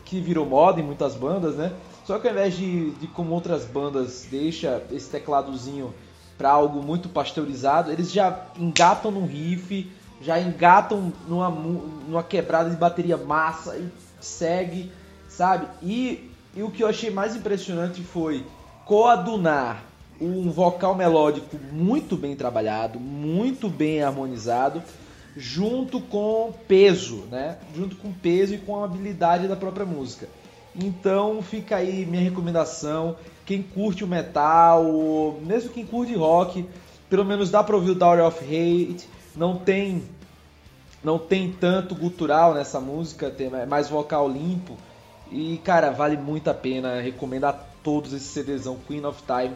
que virou moda em muitas bandas, né? Só que ao invés de, de como outras bandas deixa esse tecladozinho para algo muito pasteurizado, eles já engatam num riff, já engatam numa, numa quebrada de bateria massa e segue, sabe? E, e o que eu achei mais impressionante foi coadunar um vocal melódico muito bem trabalhado, muito bem harmonizado, junto com peso, né? Junto com peso e com a habilidade da própria música. Então fica aí minha recomendação. Quem curte o metal, mesmo quem curte rock, pelo menos dá pra ouvir o Daughter of Hate. Não tem não tem tanto gutural nessa música, tem mais vocal limpo. E cara, vale muito a pena. Recomendo a todos esse CDzão Queen of Time,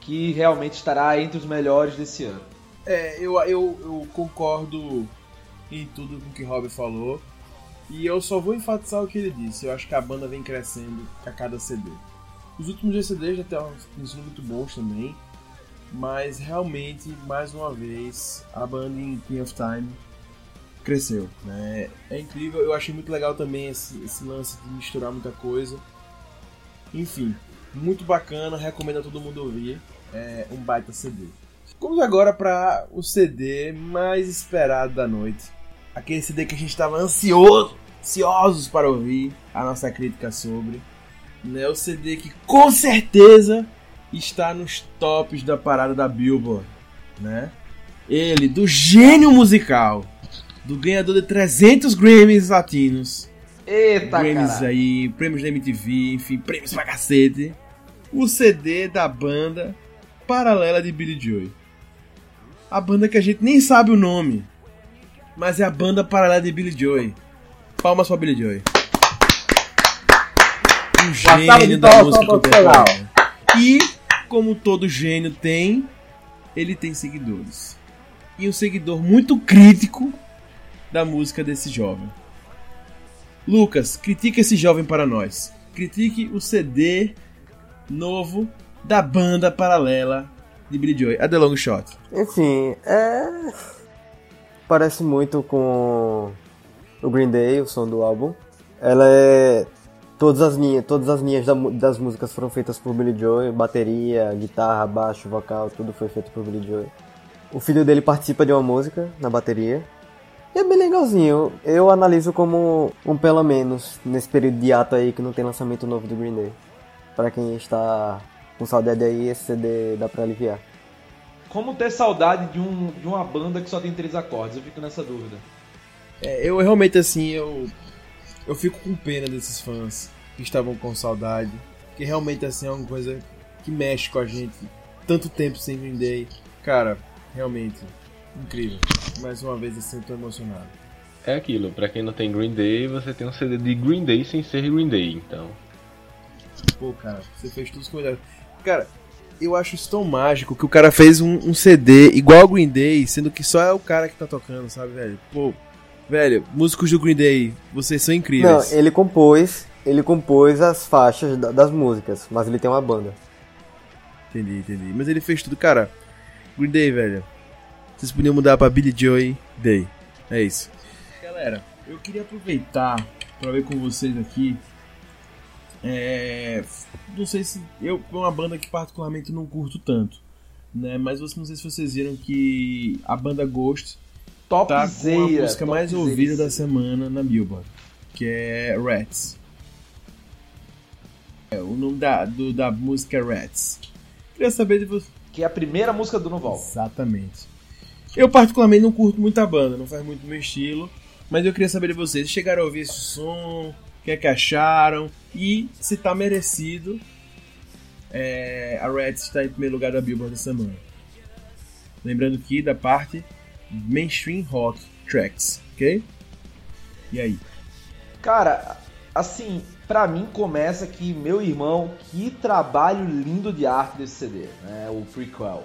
que realmente estará entre os melhores desse ano. É, eu, eu, eu concordo em tudo com o que o Rob falou. E eu só vou enfatizar o que ele disse. Eu acho que a banda vem crescendo a cada CD. Os últimos dois CDs já têm sido muito bons também. Mas realmente, mais uma vez, a banda em Queen of Time cresceu. Né? É incrível, eu achei muito legal também esse, esse lance de misturar muita coisa. Enfim, muito bacana, recomendo a todo mundo ouvir. É um baita CD. Vamos agora para o CD mais esperado da noite aquele CD que a gente estava ansioso, ansiosos para ouvir a nossa crítica sobre. Né? O CD que com certeza está nos tops da parada da Billboard. Né? Ele, do gênio musical, do ganhador de 300 Grammys latinos. Eita, Grammys cara. aí, prêmios da MTV, enfim, prêmios pra cacete. O CD da banda paralela de Billy Joy. A banda que a gente nem sabe o nome mas é a banda paralela de Billy Joy. Palmas pra Billy Joy. Um gênio da música contemporânea. E, como todo gênio tem, ele tem seguidores. E um seguidor muito crítico da música desse jovem. Lucas, critique esse jovem para nós. Critique o CD novo da banda paralela de Billy Joy, a The Long Shot. Enfim, é parece muito com o Green Day, o som do álbum. Ela é Todas as linhas, todas as linhas das músicas foram feitas por Billy Joel, bateria, guitarra, baixo, vocal, tudo foi feito por Billy Joel. O filho dele participa de uma música na bateria. E é bem legalzinho. Eu analiso como um pelo menos nesse período de ato aí que não tem lançamento novo do Green Day. Pra quem está com saudade aí, esse CD dá pra aliviar. Como ter saudade de, um, de uma banda que só tem três acordes? Eu fico nessa dúvida. É, eu realmente assim, eu eu fico com pena desses fãs que estavam com saudade, porque realmente assim é uma coisa que mexe com a gente. Tanto tempo sem Green Day. Cara, realmente incrível. Mais uma vez assim, eu tô emocionado. É aquilo, pra quem não tem Green Day, você tem um CD de Green Day sem ser Green Day, então. Pô, cara, você fez tudo com. Cara, eu acho isso tão mágico que o cara fez um, um CD igual ao Green Day, sendo que só é o cara que tá tocando, sabe, velho? Pô, velho, músicos do Green Day, vocês são Não, incríveis. ele compôs, ele compôs as faixas da- das músicas, mas ele tem uma banda. Entendi, entendi. Mas ele fez tudo, cara. Green Day, velho. Vocês podiam mudar pra Billy Joy Day. É isso. Galera, eu queria aproveitar pra ver com vocês aqui. É. Não sei se. Eu é uma banda que particularmente não curto tanto. Né? Mas você- não sei se vocês viram que a banda Ghost tá com a música mais ouvida da semana na Billboard. Que é Rats. É, o nome da, do- da música é Rats. Queria saber de você. Que é a primeira música do Noval. Exatamente. Eu particularmente não curto muito a banda, não faz muito do meu estilo, mas eu queria saber de vocês, chegaram a ouvir esse som, o que é que acharam e se tá merecido é, a Reds estar em primeiro lugar da Billboard da semana. Lembrando que da parte Mainstream Rock Tracks, ok? E aí? Cara, assim, pra mim começa que meu irmão, que trabalho lindo de arte desse CD, né? O Prequel.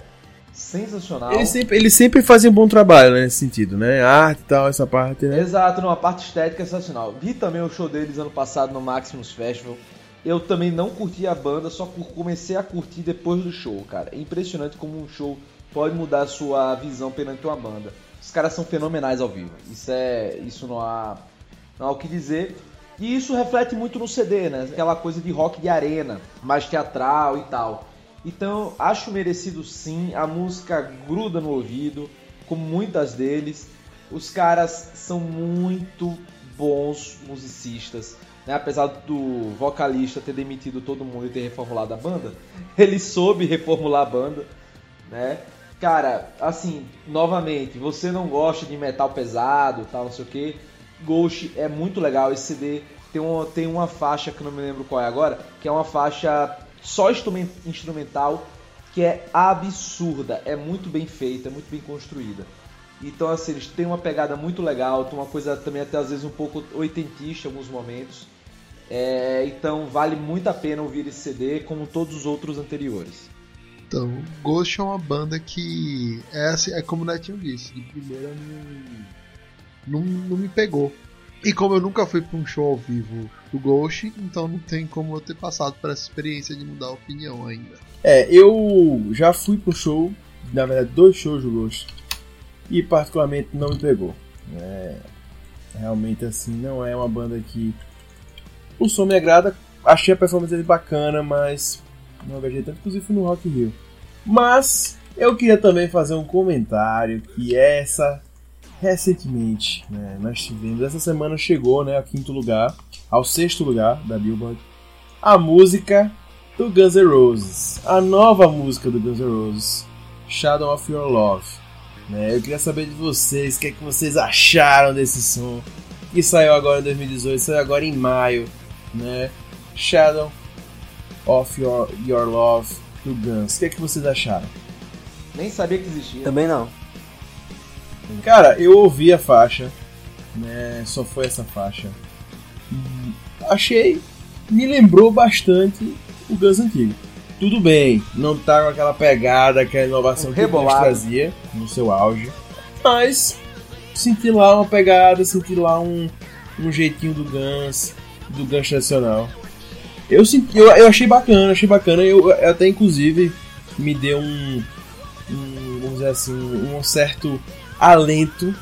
Sensacional. Eles sempre, eles sempre fazem um bom trabalho né, nesse sentido, né? A arte e tal, essa parte, né? Exato, numa parte estética sensacional. Vi também o show deles ano passado no Maximus Festival. Eu também não curti a banda, só comecei a curtir depois do show, cara. É impressionante como um show pode mudar a sua visão perante uma banda. Os caras são fenomenais ao vivo. Isso é, isso não há, não há o que dizer. E isso reflete muito no CD, né? Aquela coisa de rock de arena, mais teatral e tal. Então, acho merecido sim. A música gruda no ouvido, como muitas deles. Os caras são muito bons musicistas. Né? Apesar do vocalista ter demitido todo mundo e ter reformulado a banda, ele soube reformular a banda. Né? Cara, assim, novamente, você não gosta de metal pesado, tal, não sei o que. Ghost é muito legal. Esse CD tem uma, tem uma faixa que não me lembro qual é agora, que é uma faixa só instrumen- instrumental, que é absurda, é muito bem feita, é muito bem construída. Então, assim, eles têm uma pegada muito legal, tem uma coisa também até às vezes um pouco oitentista em alguns momentos. É, então, vale muito a pena ouvir esse CD, como todos os outros anteriores. Então, Ghost é uma banda que é, assim, é como o Netinho disse, de primeira não, não, não me pegou. E como eu nunca fui para um show ao vivo do Ghost, então não tem como eu ter passado por essa experiência de mudar a opinião ainda. É, eu já fui pro show, na verdade, dois shows do Ghost, e particularmente não me pegou. É, realmente, assim, não é uma banda que. O som me agrada, achei a performance dele bacana, mas não engajei tanto, inclusive no Rock Rio. Mas eu queria também fazer um comentário que essa recentemente, né, nós tivemos, essa semana chegou, né, ao quinto lugar, ao sexto lugar da Billboard, a música do Guns N' Roses, a nova música do Guns N' Roses, Shadow of Your Love. Né, eu queria saber de vocês, o que, é que vocês acharam desse som, que saiu agora em 2018, saiu agora em maio, né, Shadow of Your, Your Love do Guns. O que, é que vocês acharam? Nem sabia que existia. Também não. Cara, eu ouvi a faixa, né? Só foi essa faixa. Achei, me lembrou bastante o Guns antigo. Tudo bem, não tá com aquela pegada, aquela inovação Um que o Guns trazia no seu auge, mas senti lá uma pegada, senti lá um, um jeitinho do Guns, do Guns tradicional. Eu, senti, eu, eu achei bacana, achei bacana. Eu, eu até inclusive me deu um, um, vamos dizer assim, um certo alento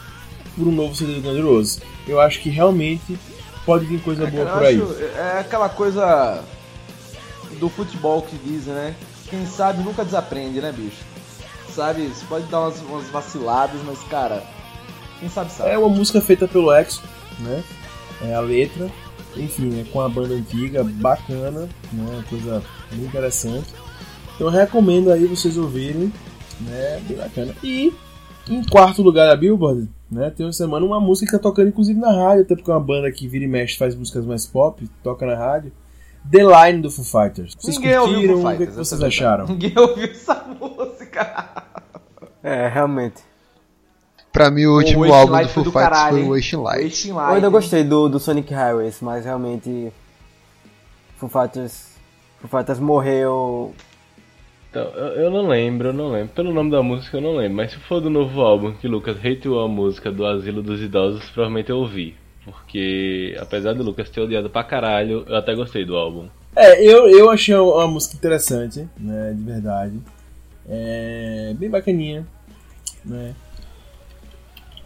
por um novo CD do Guns N' Roses. Eu acho que realmente pode vir coisa boa Cara, por aí. acho- é aquela coisa do futebol que dizem, né? Quem sabe nunca desaprende, né, bicho? Sabe, você pode dar umas, umas vaciladas, mas, cara, quem sabe sabe. É uma música feita pelo Exo, né? É a letra, enfim, é com a banda antiga, bacana, né? Uma coisa bem interessante. Então eu recomendo aí vocês ouvirem, né? Bem bacana. E em quarto lugar da Billboard, né? Tem uma semana uma música que tá tocando inclusive na rádio, até porque é uma banda que vira e mexe faz músicas mais pop, toca na rádio. The Line do Foo Fighters. Vocês Ninguém ouviu curtiram? Foo o que, vocês é a acharam? Ninguém ouviu essa música. É, realmente. Pra mim, o último álbum Light do Foo Fighters caralho, foi o Wasting Light. Wasting Eu Light. ainda gostei do, do Sonic Highways, mas realmente. Foo Fighters. Foo Fighters morreu. Então, eu, eu não lembro, eu não lembro. Pelo nome da música eu não lembro, mas se for do novo álbum que Lucas hateou a música do Asilo dos Idosos, provavelmente eu ouvi. Porque, apesar do Lucas ter odiado pra caralho, eu até gostei do álbum. É, eu, eu achei uma música interessante, né, de verdade. É bem bacaninha, né.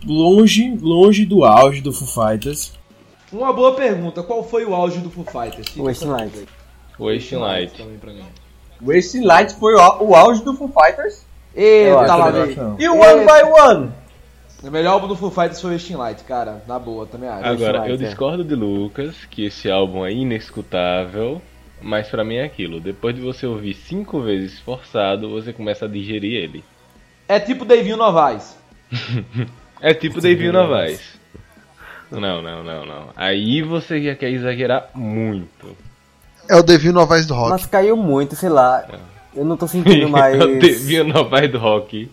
Longe, longe do auge do Foo Fighters. Uma boa pergunta, qual foi o auge do Foo Fighters? Fica Wasting essa Light. dúvida Wasting. Light. também pra mim. Wasting Light foi o, o auge do Foo Fighters. Eita, Eu acho lá. E o One by One? O melhor álbum do Foo Fighters foi Wasting Light, cara. Na boa, também acho. Agora, Light, eu é. discordo de Lucas que esse álbum é inescutável, mas pra mim é aquilo. Depois de você ouvir cinco vezes forçado, você começa a digerir ele. É tipo Davinho Novaes. É tipo David Novaes. Não, não, não, não. Aí você já quer exagerar muito. É o Devil Novaes do Rock. Mas caiu muito, sei lá. Eu não tô sentindo mais. É o David Novaes do rock.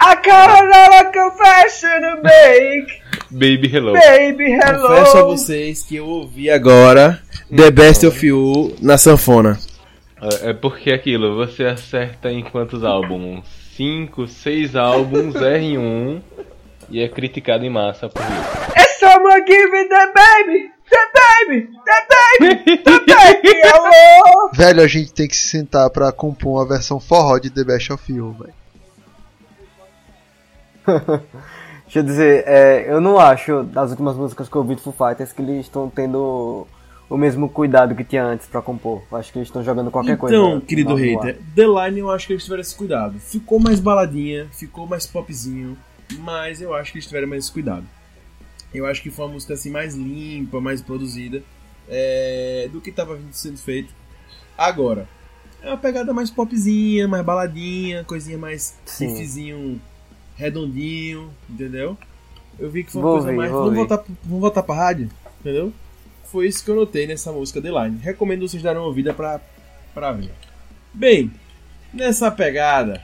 I got another confession to make, Baby Hello. baby hello. Confesso a vocês que eu ouvi agora The Best of You na sanfona. É é porque aquilo, você acerta em quantos álbuns? Cinco, seis álbuns, erra em um e é criticado em massa por isso. Is someone giving the baby, the baby, the baby, the baby hello. Velho, a gente tem que se sentar pra compor uma versão forró de The Best of You, velho. Deixa eu dizer, é, eu não acho, das últimas músicas que eu ouvi do Foo Fighters, que eles estão tendo o mesmo cuidado que tinha antes pra compor. Acho que eles estão jogando qualquer coisa. Então, querido hater, The Line eu acho que eles tiveram esse cuidado. Ficou mais baladinha, ficou mais popzinho, mas eu acho que eles tiveram mais esse cuidado. Eu acho que foi uma música assim mais limpa, mais produzida é, do que estava sendo feito. Agora, é uma pegada mais popzinha, mais baladinha, coisinha mais riffzinho redondinho, entendeu? Eu vi que foi uma Vou coisa ouvir, mais. vou Vamos voltar, vamos voltar pra rádio, entendeu? Foi isso que eu notei nessa música The Line. Recomendo vocês darem uma ouvida pra, pra ver. Bem, nessa pegada,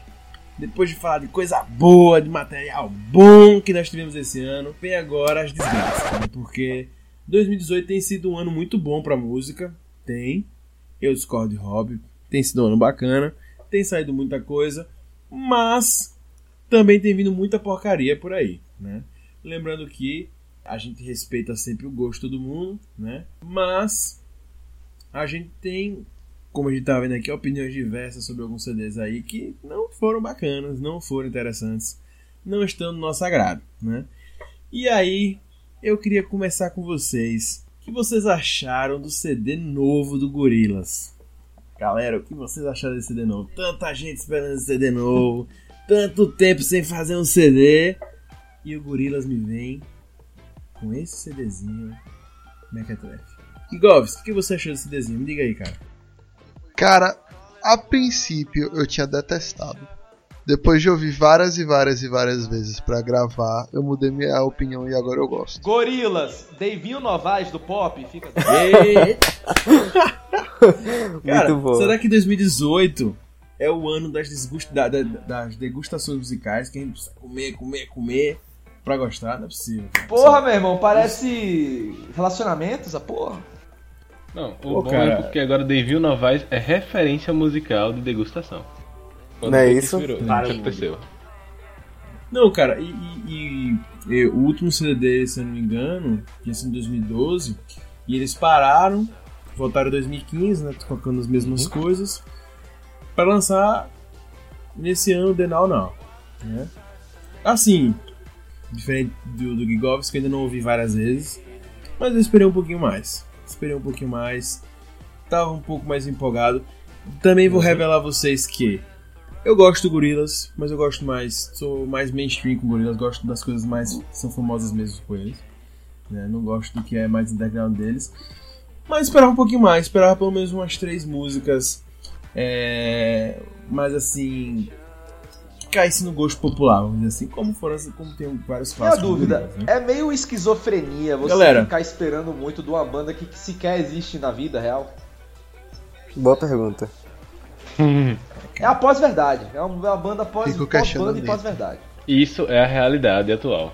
depois de falar de coisa boa, de material bom que nós tivemos esse ano, vem agora as desgraças, né? Porque 2018 tem sido um ano muito bom pra música, tem. Eu discordo de Rob, tem sido um ano bacana, tem saído muita coisa, mas também tem vindo muita porcaria por aí, né? Lembrando que a gente respeita sempre o gosto do mundo, né? Mas a gente tem, como a gente tá vendo aqui, opiniões diversas sobre alguns CDs aí que não foram bacanas, não foram interessantes, não estão no nosso agrado, né? E aí, eu queria começar com vocês. O que vocês acharam do CD novo do Gorilas? Galera, o que vocês acharam desse CD novo? Tanta gente esperando esse CD novo, tanto tempo sem fazer um CD, e o Gorilas me vem com esse CDzinho Mechatref. E Goves, o que você achou desse CDzinho? Me diga aí, cara. Cara, a princípio eu tinha detestado. Depois de ouvir várias e várias e várias vezes pra gravar, eu mudei minha opinião e agora eu gosto. Gorilas, Davinho Novaes do pop, fica. Eita! Cara, Muito bom. será que 2018 é o ano das, desgust... da- da- das degustações musicais que a gente precisa comer, comer, comer pra gostar? Não é possível. Porra, meu irmão, parece relacionamentos, a porra. Não, o Pô, bom cara. é porque agora David Novaes é referência musical de degustação. Quando Não é isso? virou? Para aconteceu? Não, cara, e, e- e- e o último CD dele, se eu não me engano, tinha sido em 2012, e eles pararam, voltaram em 2015, né, tocando as mesmas coisas, pra lançar nesse ano The Now Now, né? Assim, diferente do, do Gigovski, que eu ainda não ouvi várias vezes, Mas eu esperei um pouquinho mais. Esperei um pouquinho mais. Tava um pouco mais empolgado. Também vou revelar a vocês que eu gosto do Gorillaz, mas eu gosto mais. Sou mais mainstream com Gorillaz, gosto das coisas mais são famosas mesmo com eles. né? Não gosto do que é mais underground deles. Mas esperava um pouquinho mais, esperava pelo menos umas três músicas. É, mas assim. Que caísse no gosto popular, vamos dizer assim. Como foram como tem vários clássicos. do dúvida, Gorillaz, né? é meio esquizofrenia você Galera. ficar esperando muito de uma banda que sequer existe na vida real. Boa pergunta. É a pós-verdade. É uma, é banda pós- pós-banda e pós-verdade. Isso é a realidade atual.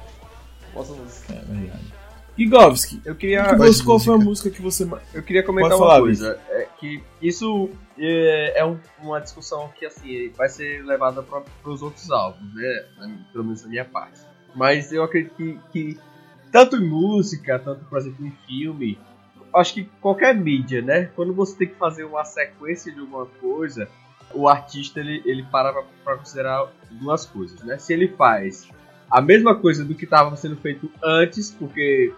Pós- É verdade. Igovski, Eu queria, que qual foi a música. que você. eu queria comentar Pode uma falar, coisa. É que isso é, um- uma discussão que assim vai ser levada para os outros álbuns, né? Pelo menos da minha parte. Mas eu acredito que, que tanto em música, tanto por exemplo em filme, acho que qualquer mídia, né? Quando você tem que fazer uma sequência de alguma coisa, o artista ele, ele para para considerar duas coisas, né? Se ele faz a mesma coisa do que estava sendo feito antes, porque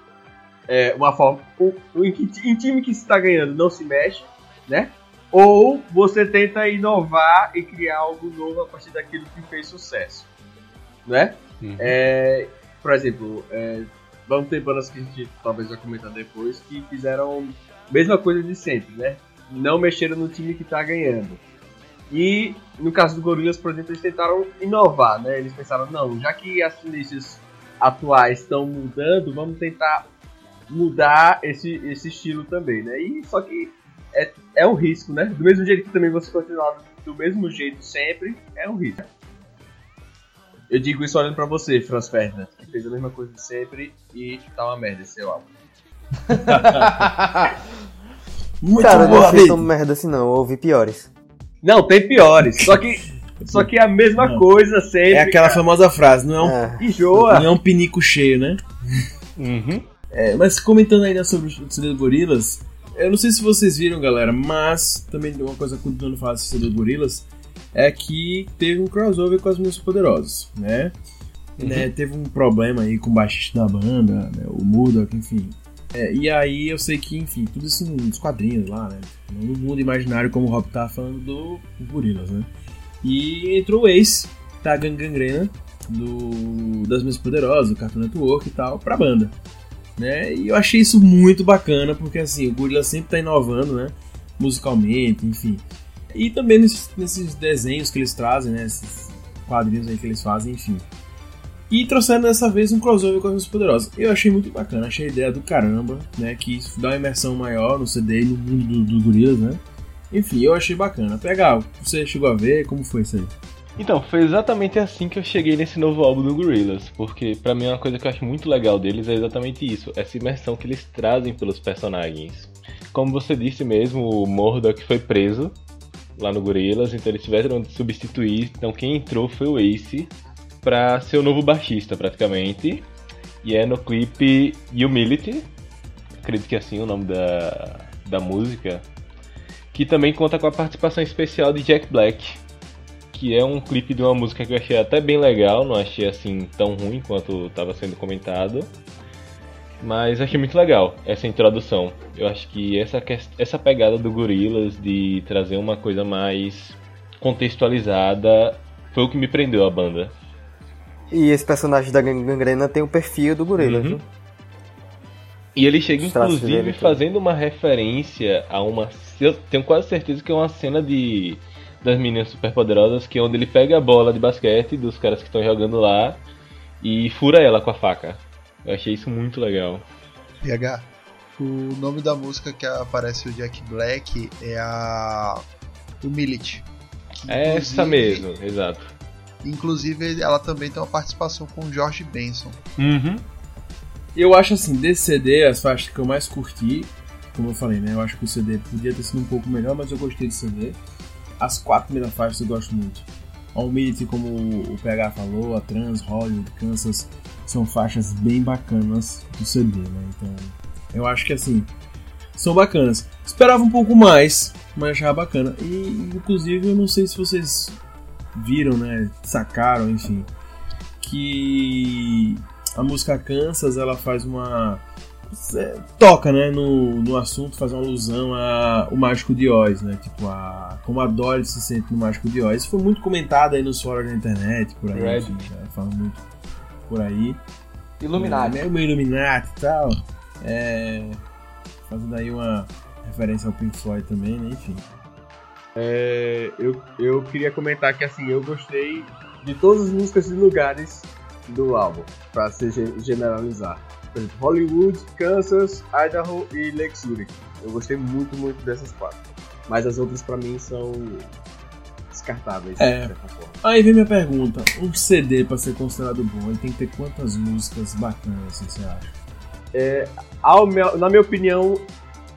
é uma forma o, o, em time que está ganhando não se mexe, né? Ou você tenta inovar e criar algo novo a partir daquilo que fez sucesso, né? Uhum. É, por exemplo, é, vão ter bandas que a gente talvez vai comentar depois que fizeram a mesma coisa de sempre, né? Não mexeram no time que tá ganhando. E no caso do Gorillaz, por exemplo, eles tentaram inovar, né? Eles pensaram, não, já que as tendências atuais estão mudando, vamos tentar mudar esse, esse estilo também, né? E só que é, é um risco, né? Do mesmo jeito que também você continuar do mesmo jeito sempre, é um risco. Eu digo isso olhando pra você, Franz Ferdinand, que fez a mesma coisa de sempre e tá uma merda esse seu álbum. Muito Cara, boa, não Vitor. tão merda assim não, eu ouvi piores. Não, tem piores, só que, só que é a mesma Não. coisa sempre. É aquela famosa frase, não é um, É, Enjoa. não é um pinico cheio, né? Uhum. É, mas comentando ainda sobre o CD do Gorillaz, eu não sei se vocês viram, galera, mas também uma coisa continuando a falar sobre Gorillaz é que teve um crossover com as Músicas Poderosas, né? Né, Teve um problema aí com o baixista da banda, né, o Murdoch, enfim. É, e aí eu sei que, enfim, tudo isso nos quadrinhos lá, né? No mundo imaginário, como o Rob tava falando do Gorillaz, né? E entrou o Ace, da Gang Gangrena, do, das Músicas Poderosas, do Cartoon Network e tal, pra banda né? E eu achei isso muito bacana, porque assim, o Gorilla sempre tá inovando, né? Musicalmente, enfim. E também nesses, nesses desenhos que eles trazem, né? Esses quadrinhos aí que eles fazem, enfim. E trouxeram dessa vez um crossover com as Poderosas. Eu achei muito bacana, achei a ideia do caramba, né? Que dá uma imersão maior no CD e no mundo do, do Gorillaz, né? Enfim, eu achei bacana. Pegar, você chegou a ver, como foi isso aí? Então, foi exatamente assim que eu cheguei nesse novo álbum do Gorillaz, porque pra mim uma coisa que eu acho muito legal deles é exatamente isso, essa imersão que eles trazem pelos personagens. Como você disse mesmo, o Murdoch foi preso lá no Gorillaz, então eles tiveram de substituir, então quem entrou foi o Ace pra ser o novo baixista praticamente, e é no clipe Humility, acredito que é assim o nome da, da música, que também conta com a participação especial de Jack Black, que é um clipe de uma música que eu achei até bem legal, não achei assim tão ruim quanto estava sendo comentado. Mas achei muito legal essa introdução. Eu acho que essa, essa pegada do Gorillaz de trazer uma coisa mais contextualizada foi o que me prendeu a banda. E esse personagem da Gang- gangrena tem o perfil do Gorillaz, Uhum. E ele chega inclusive dele, tudo. fazendo uma referência a uma. Eu tenho quase certeza que é uma cena de das meninas superpoderosas que é onde ele pega a bola de basquete dos caras que estão jogando lá e fura ela com a faca. Eu achei isso muito legal. PH, o nome da música que aparece o Jack Black é a Humility. É essa inclusive- mesmo, exato. Inclusive, ela também tem uma participação com o George Benson. Uhum. Eu acho assim, desse CD, as faixas que eu mais curti, como eu falei, né? Eu acho que o CD podia ter sido um pouco melhor, mas eu gostei do CD. As quatro primeiras faixas eu gosto muito. A Humility, como o PH falou, a Trans, Hollywood, Kansas, são faixas bem bacanas do CD, né? Então, eu acho que assim, são bacanas. Esperava um pouco mais, mas achava bacana. E, inclusive, eu não sei se vocês viram, né? Sacaram, enfim. Que a música Kansas ela faz uma é, toca, né, no, no assunto, faz uma alusão ao Mágico de Oz, né? Tipo, a, como a Dory se sente no Mágico de Oz. Isso foi muito comentado aí nos fóruns da internet, por aí. Red. Enfim, né, falando muito por aí. Illuminati. É, meio Illuminati e tal. É, fazendo aí uma referência ao Pink Floyd também, né? Enfim. É, eu, eu queria comentar que assim, eu gostei de todas as músicas e lugares do álbum, pra se ge- generalizar. Por exemplo, Hollywood, Kansas, Idaho e Lake Zurich. Eu gostei muito, muito dessas quatro. Mas as outras pra mim são descartáveis. É. de. Aí vem minha pergunta: um CD pra ser considerado bom, ele tem que ter quantas músicas bacanas, assim, você acha? Ao meu- na minha opinião,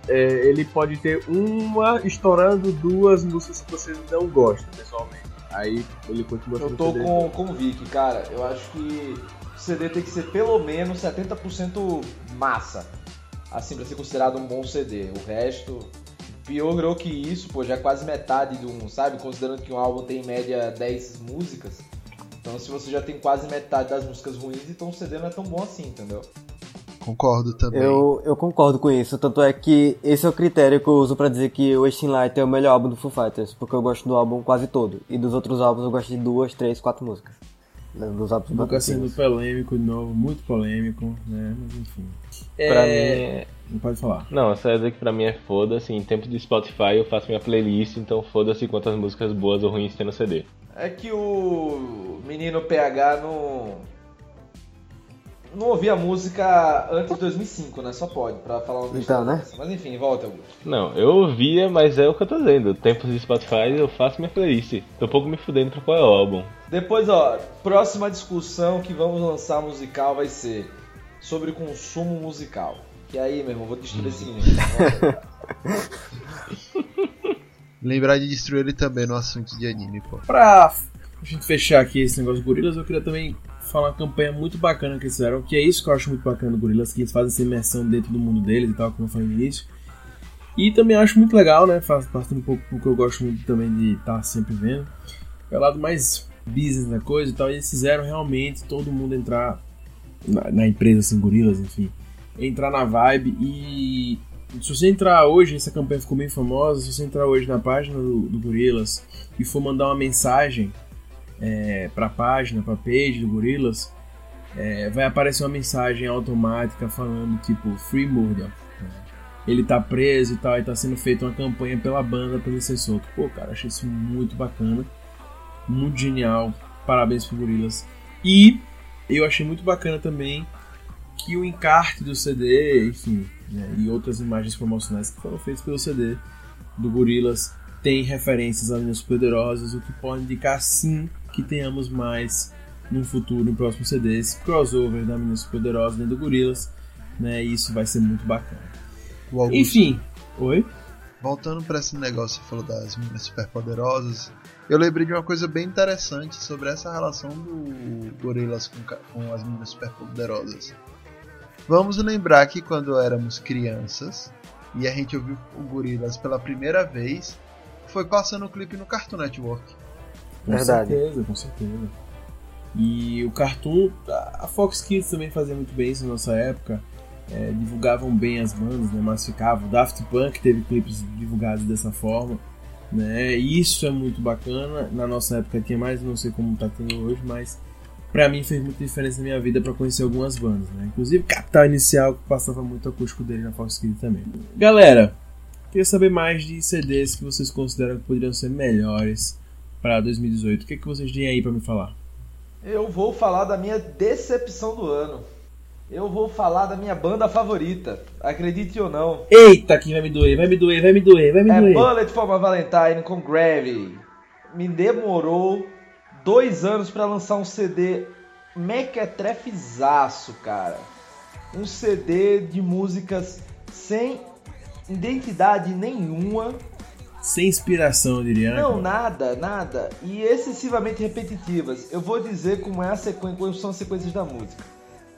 é, ele pode ter uma estourando duas músicas que você não gosta, pessoalmente. Aí ele continua Eu tô com, com o Vic, cara. Eu acho que CD tem que ser pelo menos 70% massa. Assim, pra ser considerado um bom CD. O resto, piorou que isso, pô, já é quase metade de um, sabe? Considerando que um álbum tem em média 10 músicas. Então, se você já tem quase metade das músicas ruins, então o CD não é tão bom assim, entendeu? Concordo também. Eu, eu concordo com isso, tanto é que esse é o critério que eu uso pra dizer que o Wasting Light é o melhor álbum do Foo Fighters, porque eu gosto do álbum quase todo, e dos outros álbuns eu gosto de duas, três, quatro músicas. Né, Dos álbuns Nunca sendo polêmico de novo, muito polêmico, né? Mas enfim. Pra É, mim. Não pode falar. Não, só ia dizer que pra mim é foda-se. Em tempo de Spotify eu faço minha playlist, então foda-se quantas músicas boas ou ruins tem no CD. É que o menino PH não. Não ouvia música antes de 2005, né? Só pode, pra falar uma Então, né? dessa. Mas enfim, volta, Augusto. Não, eu ouvia, mas é o que eu tô dizendo. Tempos de Spotify eu faço minha playlist. Tô um pouco me fudendo pra qual é o álbum. Depois, ó, próxima discussão que vamos lançar musical vai ser sobre consumo musical. E aí, meu irmão, vou destruir esse menino. Lembrar de destruir ele também no assunto de anime, pô. Pra a gente fechar aqui esse negócio de gorilas, eu queria também falar uma campanha muito bacana que eles fizeram, que é isso que eu acho muito bacana do Gorilas, que eles fazem essa imersão dentro do mundo deles e tal, como eu falei no início. E também acho muito legal, né? Parte um pouco do que eu gosto muito também de estar sempre vendo. É o lado mais business da coisa e tal. E eles fizeram realmente todo mundo entrar na, na empresa, assim, Gorilas, enfim. Entrar na vibe e. Se você entrar hoje, essa campanha ficou bem famosa. Se você entrar hoje na página do, do Gorilas e for mandar uma mensagem é, para a página, para a page do Gorilas, é, vai aparecer uma mensagem automática falando tipo Free Murder. né? Ele tá preso e tal, e tá sendo feita uma campanha pela banda pra ele ser solto. Pô, cara, achei isso muito bacana, muito genial. Parabéns pro Gorilas. E eu achei muito bacana também que o encarte do CD, enfim, né, e outras imagens promocionais que foram feitas pelo CD do Gorilas tem referências a Meninas Poderosas, o que pode indicar sim que tenhamos mais no futuro, no próximo CD, esse crossover da Meninas Poderosas dentro do Gorilas, né? E isso vai ser muito bacana. Enfim, oi? voltando pra esse negócio que você falou das meninas superpoderosas, eu lembrei de uma coisa bem interessante sobre essa relação do Gorilas com, com as meninas superpoderosas. Vamos lembrar que quando éramos crianças e a gente ouviu o Gorilas pela primeira vez, foi passando o clipe no Cartoon Network. Com Verdade. certeza, com certeza. E o Cartoon, a Fox Kids também fazia muito bem isso na nossa época. É, divulgavam bem as bandas, né? massificavam. O Daft Punk teve clipes divulgados dessa forma. Né? Isso é muito bacana. Na nossa época tinha mais, não sei como tá tendo hoje, mas pra mim fez muita diferença na minha vida pra conhecer algumas bandas. Né? Inclusive Capital Inicial, que passava muito acústico dele na Fox Kids também. Galera, queria saber mais de CDs que vocês consideram que poderiam ser melhores para 2018. O que, que vocês têm aí pra me falar? Eu vou falar da minha decepção do ano. Eu vou falar da minha banda favorita. Acredite ou não. Eita, que vai me doer, vai me doer, vai me doer, vai me É doer. Bullet for My Valentine com Gravity. Me demorou dois anos pra lançar um CD mequetrefizaço, cara. Um CD de músicas sem identidade nenhuma. Sem inspiração, eu diria. né, Não, nada, nada. E excessivamente repetitivas. Eu vou dizer como é a sequência, como são as sequências da música.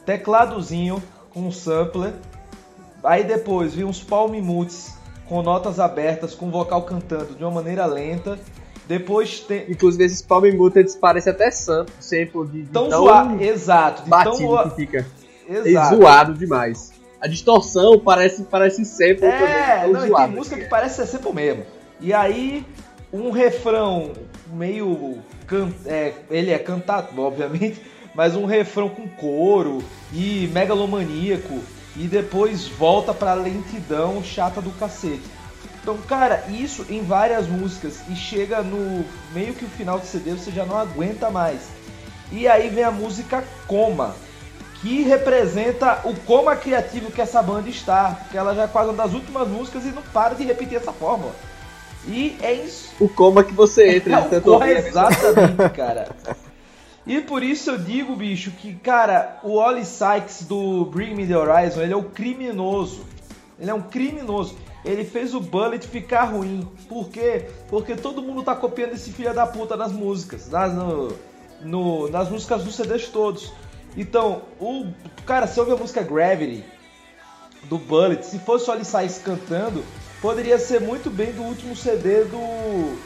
Tecladozinho com um sampler. Aí depois vem uns palm mutes com notas abertas, com vocal cantando de uma maneira lenta. Depois tem. Inclusive, esses Palm Muted parecem até sample, sample de, de Tão tão zoado. Exato. De batido tão que fica. É Exato. zoado demais. a distorção parece, parece sample É, também. não, e tem música que parece ser sample mesmo. E aí, um refrão meio. Can... É, ele é cantado, obviamente, mas um refrão com coro e megalomaníaco. E depois volta pra lentidão chata do cacete. Então, cara, isso em várias músicas. E chega no meio que o final do CD você já não aguenta mais. E aí vem a música Coma, que representa o coma criativo que essa banda está. Porque ela já é quase uma das últimas músicas e não para de repetir essa fórmula. E é isso. O coma que você entra É, de tanto mesma- exatamente, cara. E por isso eu digo, bicho, que, cara, o Oli Sykes do Bring Me The Horizon, ele é o criminoso. Ele é um criminoso. Ele fez o Bullet ficar ruim. Por quê? Porque todo mundo tá copiando esse filho da puta nas músicas. Nas, no- no- nas músicas dos CDs todos. Então, o. Cara, se ouve a música Gravity do Bullet, se fosse o Oli Sykes cantando, poderia ser muito bem do último CD do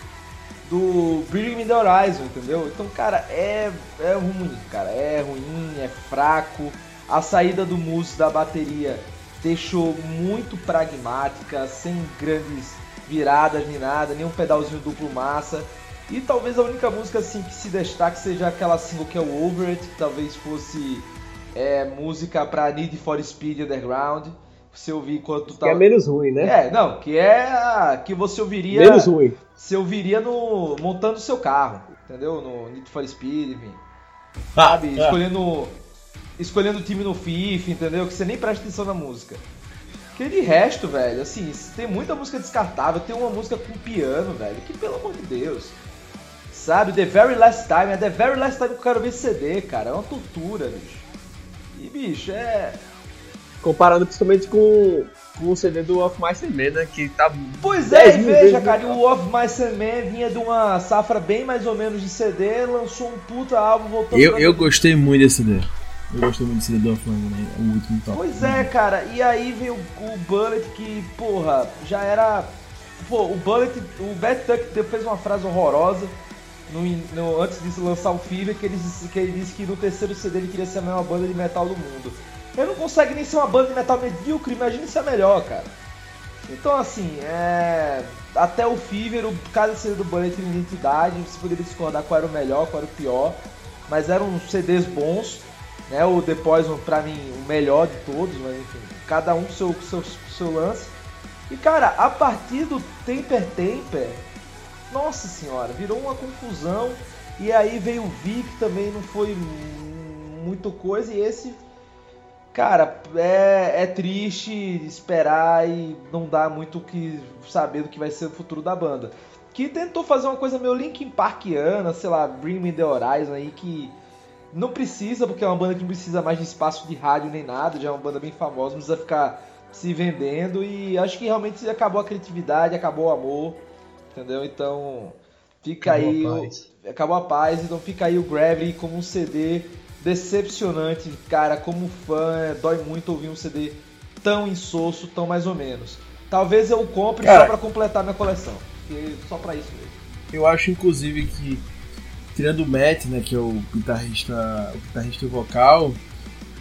do Bring Me The Horizon, entendeu? Então, cara, é, é ruim, cara, é ruim, é fraco. A saída do Moose da bateria deixou muito pragmática, sem grandes viradas nem nada, nem um pedalzinho duplo massa. E talvez a única música assim que se destaque seja aquela single que é o Over It, que talvez fosse é, música pra Need for Speed Underground. Você ouvir enquanto Que é menos ruim, né? É, não, que é a que você ouviria Menos ruim. você ouviria no montando o seu carro, entendeu? No Need for Speed, enfim. Sabe? Escolhendo escolhendo o time no FIFA, entendeu? Que você nem presta atenção na música. Que de resto, velho, assim, tem muita música descartável, tem uma música com piano, velho, que pelo amor de Deus. Sabe, The Very Last Time, é The Very Last Time que eu quero ver CD, cara, é uma tortura, bicho. E, bicho, é... Comparando principalmente com, com o CD do Off My Man, né? Que tá. Pois é, 10 e veja, cara, o Of My Sandman vinha de uma safra bem mais ou menos de CD, lançou um puta álbum voltando Eu, pra- eu gostei muito desse CD. Eu gostei muito desse CD do Offline, né? O último top. Pois é, cara, e aí veio o Bullet que, porra, já era. Pô, o Bullet, o Bad Tuck fez uma frase horrorosa no, no- antes de lançar o Fever, que ele, disse, que ele disse que no terceiro CD ele queria ser a maior banda de metal do mundo. Ele não consegue nem ser uma banda de metal medíocre, imagine ser a melhor, cara. Então, assim, é. Até o Fever, o, cada CD do Bullet tem identidade, você poderia discordar qual era o melhor, qual era o pior, mas eram CDs bons, né? O The Poison, pra mim, o melhor de todos, mas enfim, cada um com seu, seu, seu lance. E cara, a partir do Temper Temper, nossa senhora, virou uma confusão. E aí veio o Vic também, não foi muito coisa, e esse. Cara, é, é triste esperar e não dá muito o que saber do que vai ser o futuro da banda. Que tentou fazer uma coisa meio Linkin Parkiana, sei lá, Bring Me The Horizon aí, que não precisa, porque é uma banda que não precisa mais de espaço de rádio nem nada, já é uma banda bem famosa, não precisa ficar se vendendo e acho que realmente acabou a criatividade, acabou o amor, entendeu? Então fica Acabou aí, a o- paz. acabou a paz, então fica aí o Gravity como um CD decepcionante, cara, como fã, é, dói muito ouvir um CD tão insosso, tão mais ou menos. Talvez eu compre Cara. só pra completar minha coleção, só pra isso mesmo. Eu acho, inclusive, que tirando o Matt, né, que é o guitarrista, o guitarrista vocal,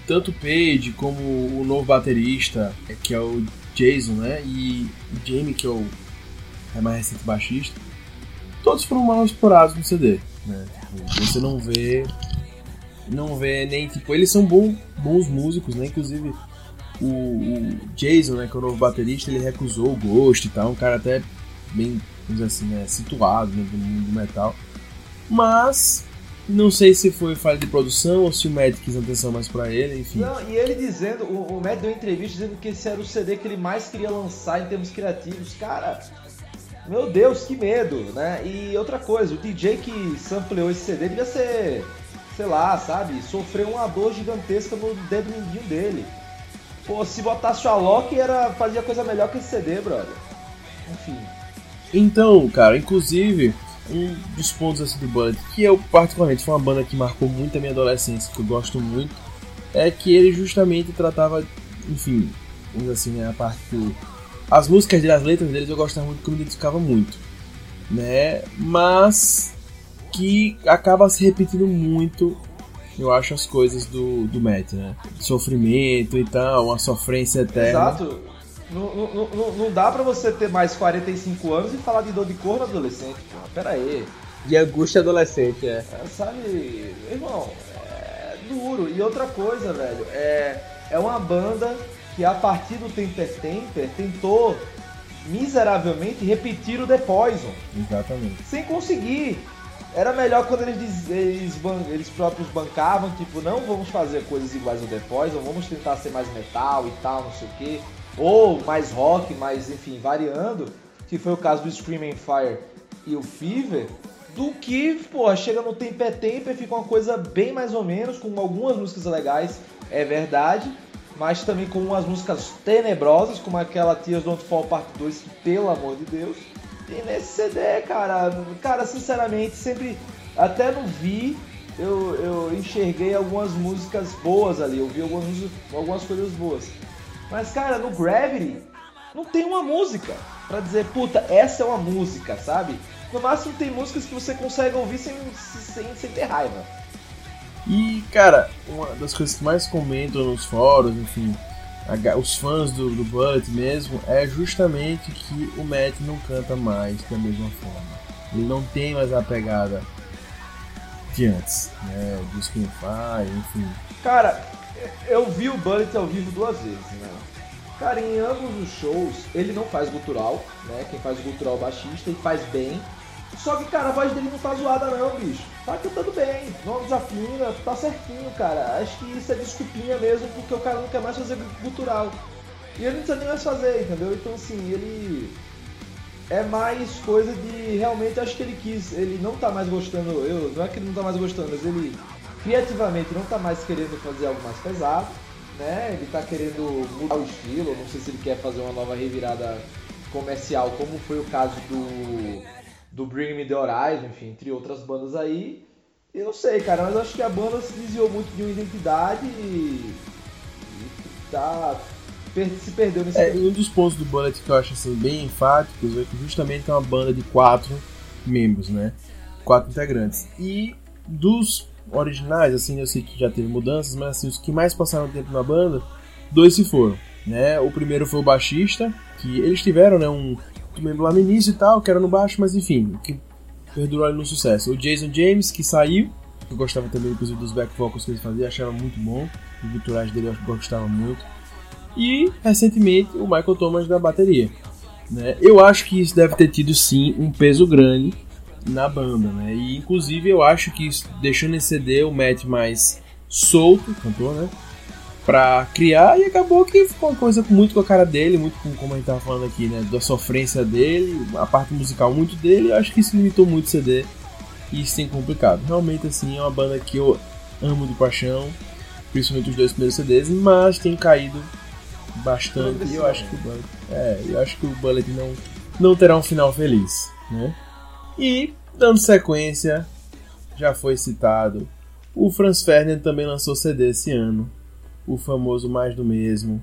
tanto o Page como o novo baterista, que é o Jason, né, e o Jamie, que é o é mais recente baixista, todos foram mal explorados no CD, né? Tipo, Você não vê não vê nem tipo, eles são bom, bons músicos, né? Inclusive o, o Jason, né, que é o novo baterista, ele recusou o Ghost e tal, um cara até bem, vamos dizer assim, né, situado né, do mundo do metal. Mas não sei se foi falha de produção ou se o Matt quis atenção mais pra ele, enfim. Não, e ele dizendo, o, o Matt deu entrevista dizendo que esse era o CD que ele mais queria lançar em termos criativos. Cara, meu Deus, que medo, né? E outra coisa, o DJ que sampleou esse CD devia ser, sei lá, sabe, sofreu uma dor gigantesca no dedo mindinho dele. Pô, se botasse o Alok, era, fazia coisa melhor que esse CD, brother. Enfim. Então, cara, inclusive, um dos pontos assim do Bullet, que eu particularmente foi uma banda que marcou muito a minha adolescência, que eu gosto muito, é que ele justamente tratava, enfim, vamos assim, né, a parte do... As músicas dele, as letras deles eu gostava muito, que eu me identificava muito, né, mas que acaba se repetindo muito eu acho, as coisas do, do Matt, né? Sofrimento e tal, uma sofrência eterna. Exato. Não, não, não, não dá pra você ter mais 45 anos e falar de dor de cor no adolescente, porra. Pera aí. De angústia adolescente, é. É, sabe, irmão, é duro. E outra coisa, velho, é, é uma banda que a partir do Temper Temper tentou miseravelmente repetir o The Poison, Exatamente. sem conseguir. Era melhor quando eles, eles, eles próprios bancavam, tipo, não vamos fazer coisas iguais ao The Poison, vamos tentar ser mais metal e tal, não sei o que. Ou mais rock, mais, enfim, variando, que foi o caso do Screaming Fire e o Fever, do que, pô, chega no Temper Temper, fica uma coisa bem mais ou menos, com algumas músicas legais, é verdade, mas também com umas músicas tenebrosas, como aquela Tears Don't Fall Part 2, que pelo amor de Deus. E nesse CD, cara, cara, sinceramente, sempre, até no Vi, eu, eu enxerguei algumas músicas boas ali, eu vi algumas, algumas coisas boas. Mas, cara, no Gravity, não tem uma música pra dizer, puta, essa é uma música, sabe? No máximo tem músicas que você consegue ouvir sem, sem, sem ter raiva. E, cara, uma das coisas que mais comentam nos fóruns, enfim, os fãs do, do Bullet mesmo, é justamente que o Matt não canta mais da mesma forma. Ele não tem mais a pegada de antes, né? Do Skin Fire, enfim. Cara, eu vi o Bullet ao vivo duas vezes, né? Cara, em ambos os shows, ele não faz gutural, né? Quem faz gutural é o baixista e faz bem. Só que, cara, a voz dele não tá zoada não, bicho. Tá cantando bem, não desafina, tá certinho, cara. Acho que isso é desculpinha mesmo, porque o cara não quer mais fazer gutural. E ele não precisa nem mais fazer, entendeu? Então, assim, ele é mais coisa de realmente acho que ele quis, ele não tá mais gostando, eu, não é que ele não tá mais gostando, mas ele criativamente não tá mais querendo fazer algo mais pesado, né? Ele tá querendo mudar o estilo, não sei se ele quer fazer uma nova revirada comercial, como foi o caso do do Bring Me The Horizon, enfim, entre outras bandas aí. E não sei, cara, mas acho que a banda se desviou muito de uma identidade e, e tá se perdeu nesse É, um dos pontos do Bullet que eu acho assim, bem enfáticos é que justamente é uma banda de quatro membros, né? Quatro integrantes. E dos originais, assim, eu sei que já teve mudanças, mas assim, os que mais passaram tempo na banda, dois se foram, né? O primeiro foi o baixista, que eles tiveram, né, um membro lá no início e tal, que era no baixo, mas enfim, que perdurou ali no sucesso. O Jason James, que saiu, eu gostava também, inclusive, dos back vocals que ele fazia, achava muito bom. Os guturais dele eu gostava muito. E, recentemente, o Michael Thomas da bateria. Né? Eu acho que isso deve ter tido, sim, um peso grande na banda, né? E, inclusive, eu acho que isso deixou CD o Matt mais solto, cantor, né? Pra criar e acabou que ficou uma coisa muito com a cara dele, muito com como a gente tava falando aqui, né? Da sofrência dele, a parte musical muito dele, eu acho que isso limitou muito o CD e isso tem complicado. Realmente, assim, é uma banda que eu amo de paixão, principalmente os dois primeiros CDs, mas tem caído bastante e eu acho que o Bullet, é, eu acho que o Bullet não, não terá um final feliz, né? E, dando sequência, já foi citado, o Franz Ferdinand também lançou CD esse ano, o famoso Mais do Mesmo.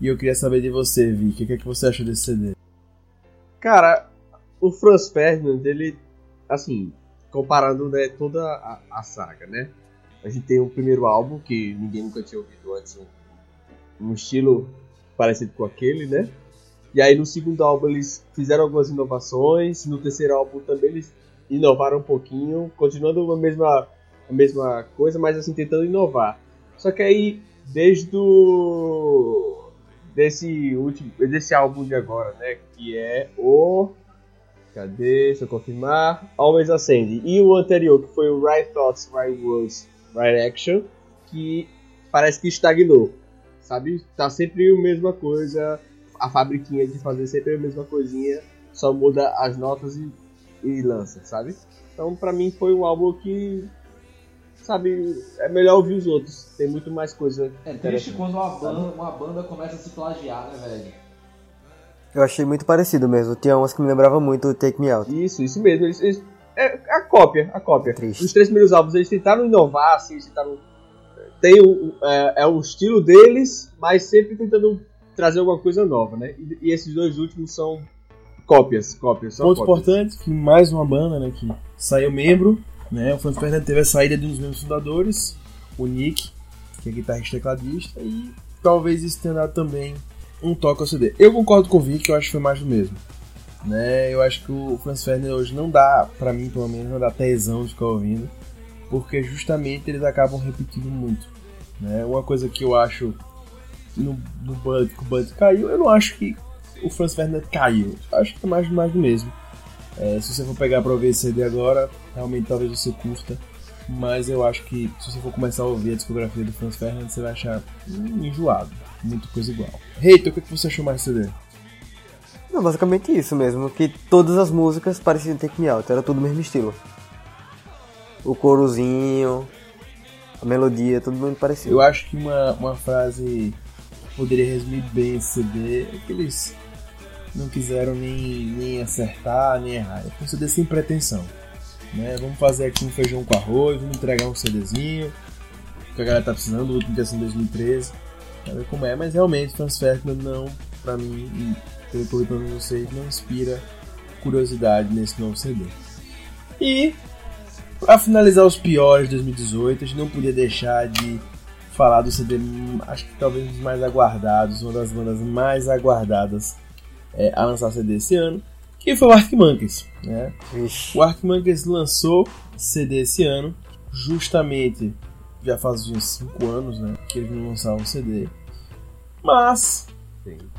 E eu queria saber de você, Vicky, o que, é que você acha desse CD? Cara, o Franz Ferdinand, ele, assim, comparando né, toda a, a saga, né? A gente tem o primeiro álbum, que ninguém nunca tinha ouvido antes, um, um estilo parecido com aquele, né? E aí no segundo álbum eles fizeram algumas inovações, no terceiro álbum também eles inovaram um pouquinho, continuando a mesma, a mesma coisa, mas assim, tentando inovar. Só que aí, desde o... desse último, desse álbum de agora, né, que é o Cadê? Deixa eu confirmar. Always Ascend. E o anterior, que foi o Right Thoughts, Right Words, Right Action, que parece que estagnou. Sabe? Tá sempre a mesma coisa. A fabriquinha de fazer sempre a mesma coisinha. Só muda as notas e, e lança, sabe? Então, pra mim, foi um álbum que. Sabe? É melhor ouvir os outros. Tem muito mais coisa. É triste quando uma banda, uma banda começa a se plagiar, né, velho? Eu achei muito parecido mesmo. Tinha umas que me lembravam muito o Take Me Out. Isso, isso mesmo. Eles, eles- é a cópia, a cópia. Triste. Os três primeiros álbuns eles tentaram inovar, assim, eles tentaram. Tem o, é, é o estilo deles, mas sempre tentando trazer alguma coisa nova, né? E, e esses dois últimos são cópias, cópias, Ponto cópias. importante, que mais uma banda, né, que saiu membro, né, o Franz Ferdinand teve a saída de um dos membros fundadores, o Nick, que é guitarrista e tecladista, e talvez isso tenha dado também um toque ao CD. Eu concordo com o Vic, eu acho que foi mais do mesmo. Né? Eu acho que o Franz Ferdinand hoje não dá, pra mim pelo menos, não dá tesão de ficar ouvindo, porque justamente eles acabam repetindo muito. Né? Uma coisa que eu acho no, no que o Bud caiu, eu não acho que o Franz Ferdinand caiu. Eu acho que é mais, mais do mesmo. É, se você for pegar pra ouvir esse CD agora, realmente talvez você curta. Mas eu acho que se você for começar a ouvir a discografia do Franz Ferdinand, você vai achar hum, enjoado. Muita coisa igual. Reito, o que você achou mais CD? Não, basicamente isso mesmo, que todas as músicas pareciam Take Me Out, era tudo o mesmo estilo. O corozinho, a melodia, tudo muito parecido. Eu acho que uma, uma frase que poderia resumir bem esse CD é que eles não quiseram nem, nem acertar, nem errar. É um CD sem pretensão. Né? Vamos fazer aqui um feijão com arroz, vamos entregar um CDzinho, que a galera tá precisando, o último que em 2013. Pra ver como é, mas realmente Franz não, pra mim, e pelo que eu vi vocês, não inspira curiosidade nesse novo CD. E, pra finalizar os piores de 2018, a gente não podia deixar de falar do CD, acho que talvez um dos mais aguardados, uma das bandas mais aguardadas é, a lançar CD esse ano, que foi o Monkeys. Né? O Arctic Monkeys lançou CD esse ano, justamente já faz uns 5 anos né, que eles não lançavam CD. Mas,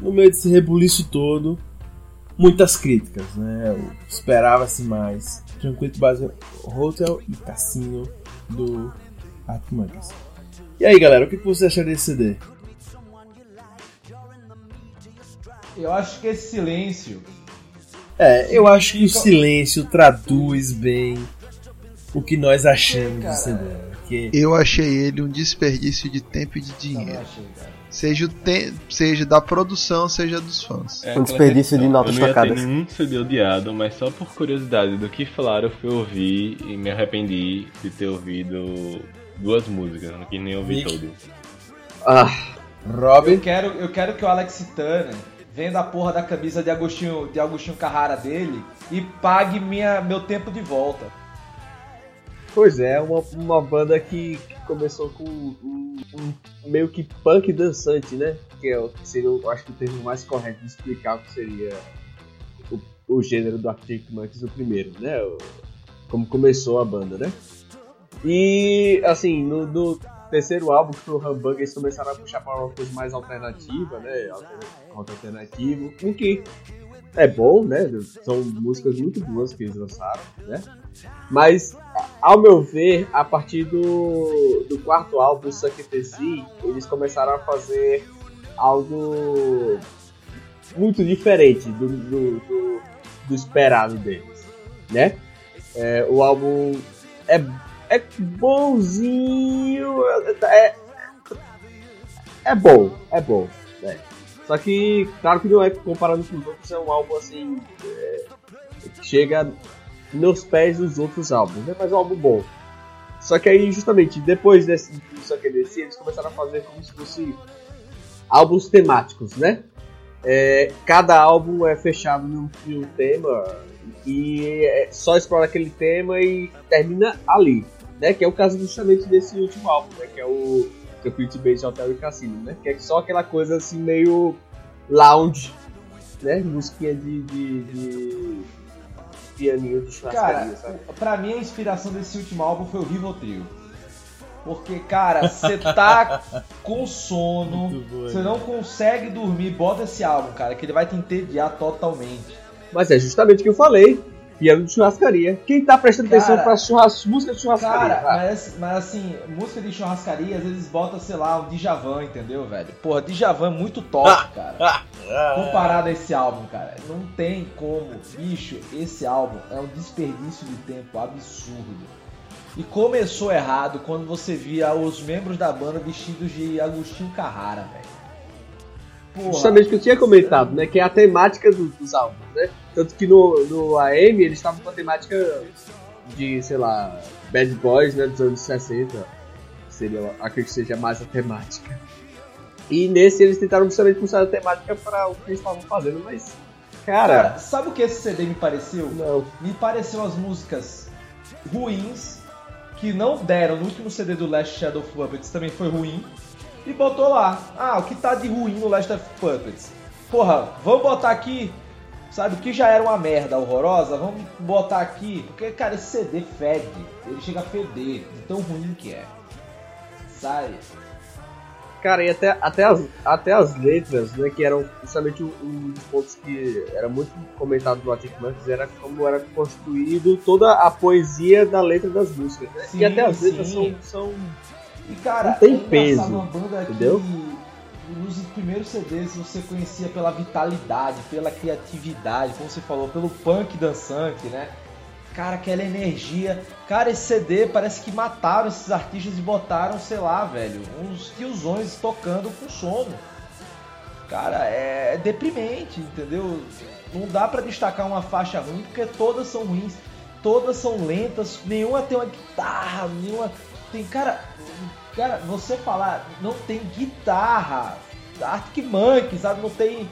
no meio desse rebuliço todo, muitas críticas. Né? Esperava-se mais. Tranquility Base Hotel e Cassino do Monkeys. E aí galera, o que você acha desse CD? Eu acho que esse silêncio. É, eu acho que o silêncio traduz bem o que nós achamos do CD. Porque... Eu achei ele um desperdício de tempo e de dinheiro. Seja, o te... seja da produção, seja dos fãs. É um desperdício de notas Eu não ia ter nenhum CD odiado, mas só por curiosidade do que falaram eu fui ouvir e me arrependi de ter ouvido duas músicas, não quis nem ouvir Nick. todo. Ah, Robin, Eu quero, eu quero que o Alex Turner venda a porra da camisa de Agostinho, de Agostinho Carrara dele e pague minha, meu tempo de volta. Pois é, uma, uma banda que, que começou com um, um meio que punk dançante, né? Que é que seria, eu acho que o termo mais correto de explicar o que seria o, o gênero do Arctic Monkeys, o primeiro, né? O- como começou a banda, né? E, assim, no, no terceiro álbum, que foi o Humbug, eles começaram a puxar para uma coisa mais alternativa, né? Alternativo, o que é bom, né? São músicas muito boas que eles lançaram, né? Mas, ao meu ver, a partir do, do quarto álbum, Suck It eles começaram a fazer algo muito diferente do, do, do- do esperado deles, né? É, o álbum é, é bonzinho, é, é bom, é bom, né? Só que, claro que não é comparando com os outros, é um álbum assim, é, chega nos pés dos outros álbuns, né? Mas é um álbum bom. Só que aí, justamente, depois desse Só que desse, eles começaram a fazer como se fosse álbuns temáticos, né? É, cada álbum é fechado num, num tema e é, só explora aquele tema e termina ali, né? Que é o caso justamente desse último álbum, né? Que é o Tranquility Base Hotel e Cassino, né? Que é só aquela coisa assim meio lounge, né? Musiquinha de, de, de pianinho de churrascaria, Cara, sabe? pra mim a inspiração desse último álbum foi o Rivotril. Porque, cara, você tá com sono, você né? não consegue dormir, bota esse álbum, cara, que ele vai te entediar totalmente. Mas é justamente o que eu falei. Piano de churrascaria. Quem tá prestando Cara, atenção pra churras... música de churrascaria? Cara, Ah, mas, mas assim, música de churrascaria, às vezes bota, sei lá, um Djavan, entendeu, velho? Porra, Djavan é muito top, cara. Comparado a esse álbum, cara. Não tem como. Bicho, esse álbum é um desperdício de tempo absurdo. E começou errado quando você via os membros da banda vestidos de Agostinho Carrara, velho. Porra, Justamente o que eu tinha comentado, né? Que é a temática do- dos álbuns, né? Tanto que no, no AM eles estavam com a temática de, sei lá, Bad Boys, né? Dos anos 60. Seria, acredito que seja mais a temática. E nesse eles tentaram justamente puxar a temática para o que eles estavam fazendo, mas. Cara, Cara, sabe o que esse CD me pareceu? não. Me pareceu as músicas ruins que não deram no último CD do Last Shadow of Puppets também foi ruim. E botou lá. Ah, o que tá de ruim no Last of Puppets? Porra, vamos botar aqui. Sabe, o que já era uma merda horrorosa, vamos botar aqui. Porque, cara, esse CD fede. Ele chega a feder, de tão ruim que é. Sabe? Cara, e até, até, as, até as letras, né, que eram justamente um, um dos pontos que era muito comentado no Arctic Monkeys, era como era construído toda a poesia da letra das músicas, né? Sim, e até as letras sim. são, são E cara, Não tem é peso, uma banda entendeu? que nos primeiros CDs você conhecia pela vitalidade, pela criatividade, como você falou, pelo punk dançante, né? Cara, aquela energia. Cara, esse CD parece que mataram esses artistas e botaram, sei lá, velho, uns tiozões tocando com sono. Cara, é deprimente, entendeu? Não dá pra destacar uma faixa ruim porque todas são ruins, todas são lentas, nenhuma tem uma guitarra, nenhuma tem cara, cara, você falar não tem guitarra, Arctic Monkey, sabe? Não tem,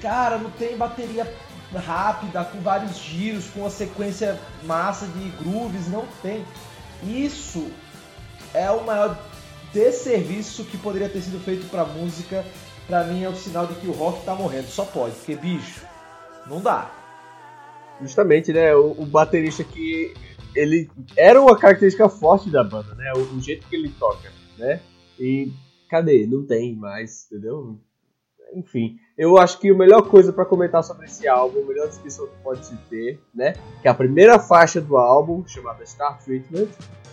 cara, não tem bateria rápida com vários giros, com uma sequência massa de grooves, não tem. Isso é o maior desserviço que poderia ter sido feito pra música. Pra mim é o sinal de que o rock tá morrendo, só pode, porque bicho, não dá. justamente, né, o, o baterista que ele era uma característica forte da banda, né, o, o jeito que ele toca, né, e cadê? Não tem mais, entendeu? Enfim, eu acho que a melhor coisa pra comentar sobre esse álbum, a melhor descrição que pode se ter, né, que é a primeira faixa do álbum, chamada Star Treatment,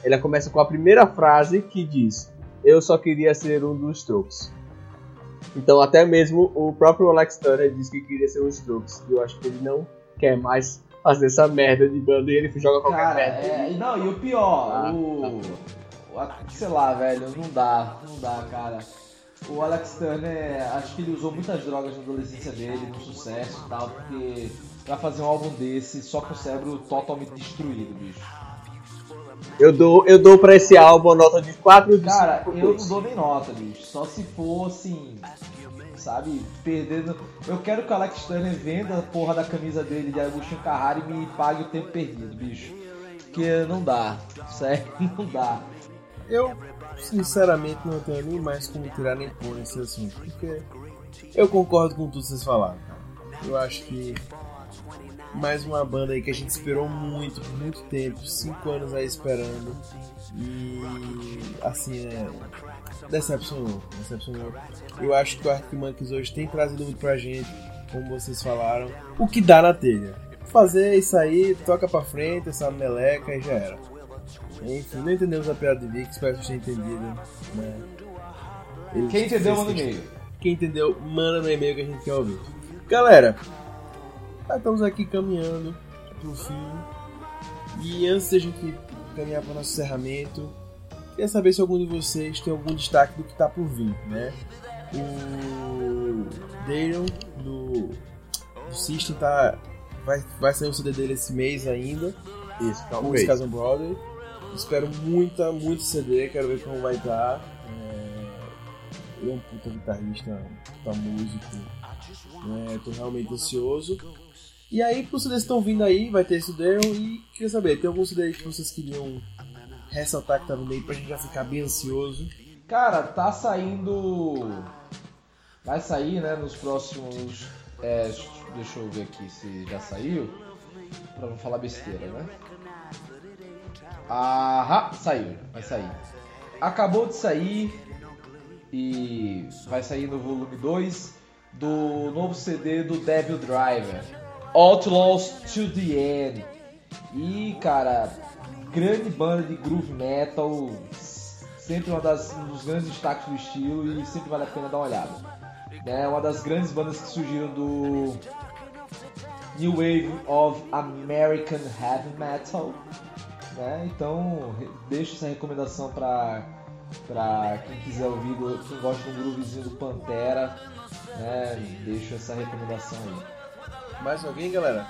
ela começa com a primeira frase que diz: Eu só queria ser um dos Strokes. Então, até mesmo o próprio Alex Turner disse que queria ser um Strokes. E eu acho que ele não quer mais fazer essa merda de banda e ele joga qualquer Cara, merda. é, não, e o pior, Ah, o, o- a- Sei lá, velho, não dá, não dá, cara. O Alex Turner, acho que ele usou muitas drogas na adolescência dele, no sucesso e tal, porque pra fazer um álbum desse, só com o cérebro totalmente destruído, bicho. Eu dou, eu dou pra esse álbum a nota de 4 de Cara, 5 eu não dou nem nota, bicho. Só se for assim, sabe, perdendo. Eu quero que o Alex Turner venda a porra da camisa dele de Agostinho Carrara e me pague o tempo perdido, bicho. Porque não dá, sério, não dá. Eu, sinceramente, não tenho nem mais como tirar nem pôr nesse assunto, porque eu concordo com tudo que vocês falaram. Eu acho que mais uma banda aí que a gente esperou muito, muito tempo, cinco anos aí esperando, e assim, é, decepcionou, decepcionou. Eu acho que o Arctic Monkeys hoje tem trazido muito pra gente, como vocês falaram, o que dá na telha. Fazer isso aí, toca pra frente, essa meleca e já era. Enfim, não entendemos a piada de Vic, espero que vocês tenham entendido. Né? Quem entendeu, manda fez- e-mail. Quem entendeu, manda no e-mail que a gente quer ouvir. Galera, já estamos aqui caminhando pro fim. E antes da gente caminhar para o nosso encerramento, queria saber se algum de vocês tem algum destaque do que está por vir, né? O Darion do, do System tá, vai, vai sair o CD dele esse mês ainda Isso, calma o Brother. Espero muita, muito CD, quero ver como vai estar. É... Ele é um puta guitarrista, um puta músico. Né? Tô realmente ansioso. E aí, os CDs estão vindo aí, vai ter esse Daryl e queria saber, tem algum CD aí que vocês queriam ressaltar que tá no meio pra gente já ficar bem ansioso? Cara, tá saindo. Vai sair, né, nos próximos. É, deixa eu ver aqui se já saiu. Pra não falar besteira, né? Aham, saiu, vai sair. Acabou de sair e vai sair no volume 2 do novo CD do Devil Driver, Outlaws to the End. E cara, grande banda de groove metal, sempre uma das, um dos grandes destaques do estilo e sempre vale a pena dar uma olhada. É uma das grandes bandas que surgiram do New Wave of American Heavy Metal. Né? Então, deixo essa recomendação para para quem quiser ouvir, quem gosta um groovezinho do Pantera, né? Deixo essa recomendação aí. Mais alguém, galera?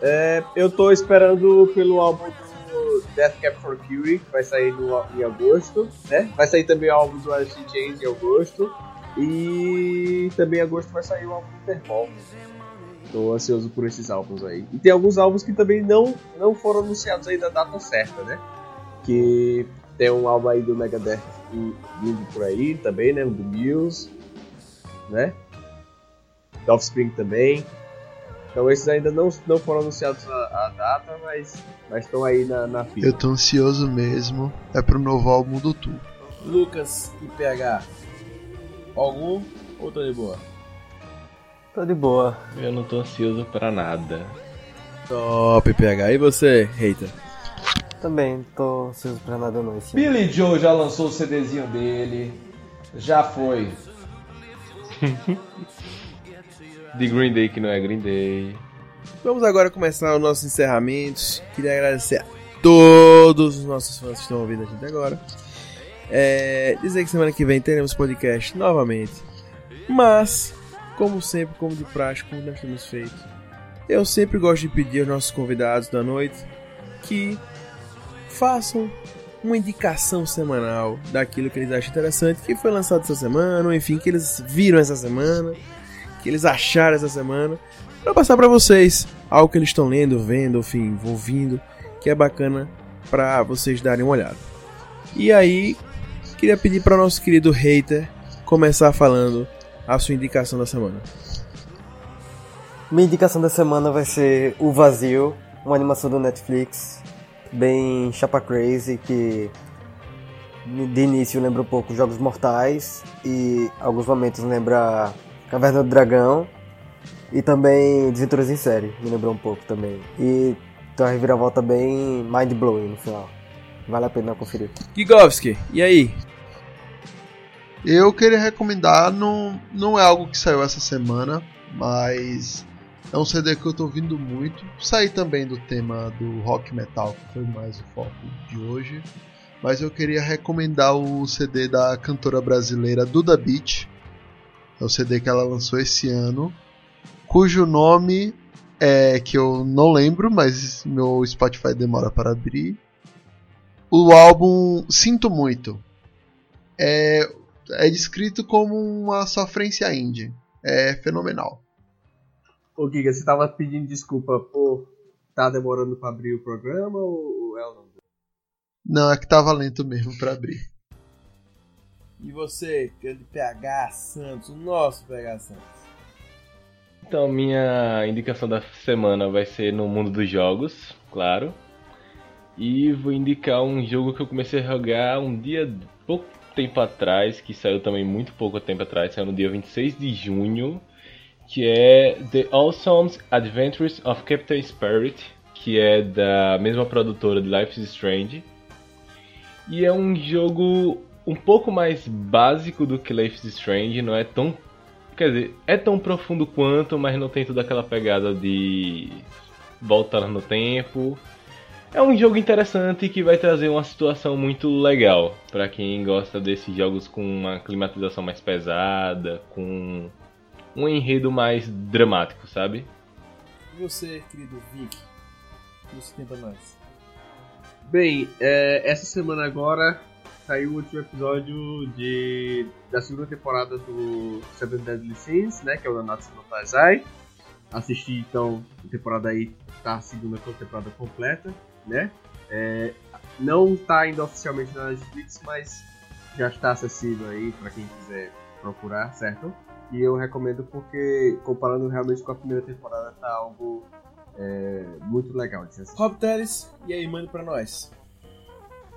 É, eu tô esperando pelo álbum do Death Cab for Curie, que vai sair no, em agosto, né? Vai sair também o álbum do Alice Chains em agosto. E também em agosto vai sair o álbum do Interpol. Tô ansioso por esses álbuns aí. E tem alguns álbuns que também não, não foram anunciados aí da data certa, né? Que tem um álbum aí do Megadeth vindo por aí também, né? Do Muse, né? Do Offspring também. Então esses ainda não, não foram anunciados a, a data, mas estão aí na, na fila. Eu tô ansioso mesmo. É pro novo álbum do Tu. Lucas e PH. Algum ou tô de boa? Tô de boa. Eu não tô ansioso pra nada. Top, PH. E você, hater? Também tô ansioso pra nada não esse ano. Billy Joe já lançou o CDzinho dele. Já foi. De Green Day que não é Green Day. Vamos agora começar os nossos encerramentos. Queria agradecer a todos os nossos fãs que estão ouvindo a gente agora. É, dizer que semana que vem teremos podcast novamente. Mas, como sempre, como de prática, como nós temos feito, eu sempre gosto de pedir aos nossos convidados da noite que façam uma indicação semanal daquilo que eles acham interessante, que foi lançado essa semana, ou enfim, que eles viram essa semana, que eles acharam essa semana, para passar para vocês algo que eles estão lendo, vendo, enfim, ouvindo, que é bacana para vocês darem uma olhada. E aí, queria pedir para o nosso querido hater começar falando a sua indicação da semana. Minha indicação da semana vai ser O Vazio, uma animação do Netflix, bem chapa crazy, que de início lembra um pouco Jogos Mortais e alguns momentos lembra Caverna do Dragão e também Desventuras em Série, me lembrou um pouco também. E tem uma reviravolta bem mind-blowing no final. Vale a pena conferir. Gigovski, e aí? Eu queria recomendar, não, não é algo que saiu essa semana, mas é um CD que eu tô ouvindo muito. Saí também do tema do rock metal, que foi mais o foco de hoje. Mas eu queria recomendar o CD da cantora brasileira Duda Beat. É o CD que ela lançou esse ano, cujo nome é que eu não lembro, mas meu Spotify demora para abrir. O álbum Sinto Muito. É, é descrito como uma sofrência indie. É fenomenal. Ô Giga, você tava pedindo desculpa por tá demorando pra abrir o programa ou é o nome? Não, é que tava lento mesmo pra abrir. E você, aquele PH Santos, o nosso PH Santos. Então, minha indicação da semana vai ser no mundo dos jogos, claro. E vou indicar um jogo que eu comecei a jogar um dia pouco tempo atrás, que saiu também muito pouco tempo atrás, saiu no dia 26 de junho, que é The Awesome Adventures of Captain Spirit, que é da mesma produtora de Life is Strange. E é um jogo um pouco mais básico do que Life is Strange, não é tão. Quer dizer, é tão profundo quanto, mas não tem toda aquela pegada de voltar no tempo. É um jogo interessante que vai trazer uma situação muito legal para quem gosta desses jogos com uma climatização mais pesada, com um enredo mais dramático, sabe? E você, querido Vic, o que você pra nós? Bem, é, essa semana agora saiu o último episódio de, da segunda temporada do Seven Deadly Sins, né, que é o Nanatsu no Taizai. Assisti então a temporada aí, tá a segunda temporada completa né? É, não está ainda oficialmente na Netflix, mas já está acessível aí para quem quiser procurar, certo? E eu recomendo porque, comparando realmente com a primeira temporada, tá algo é, muito legal de assistir. Rob Teles, e aí, manda pra nós.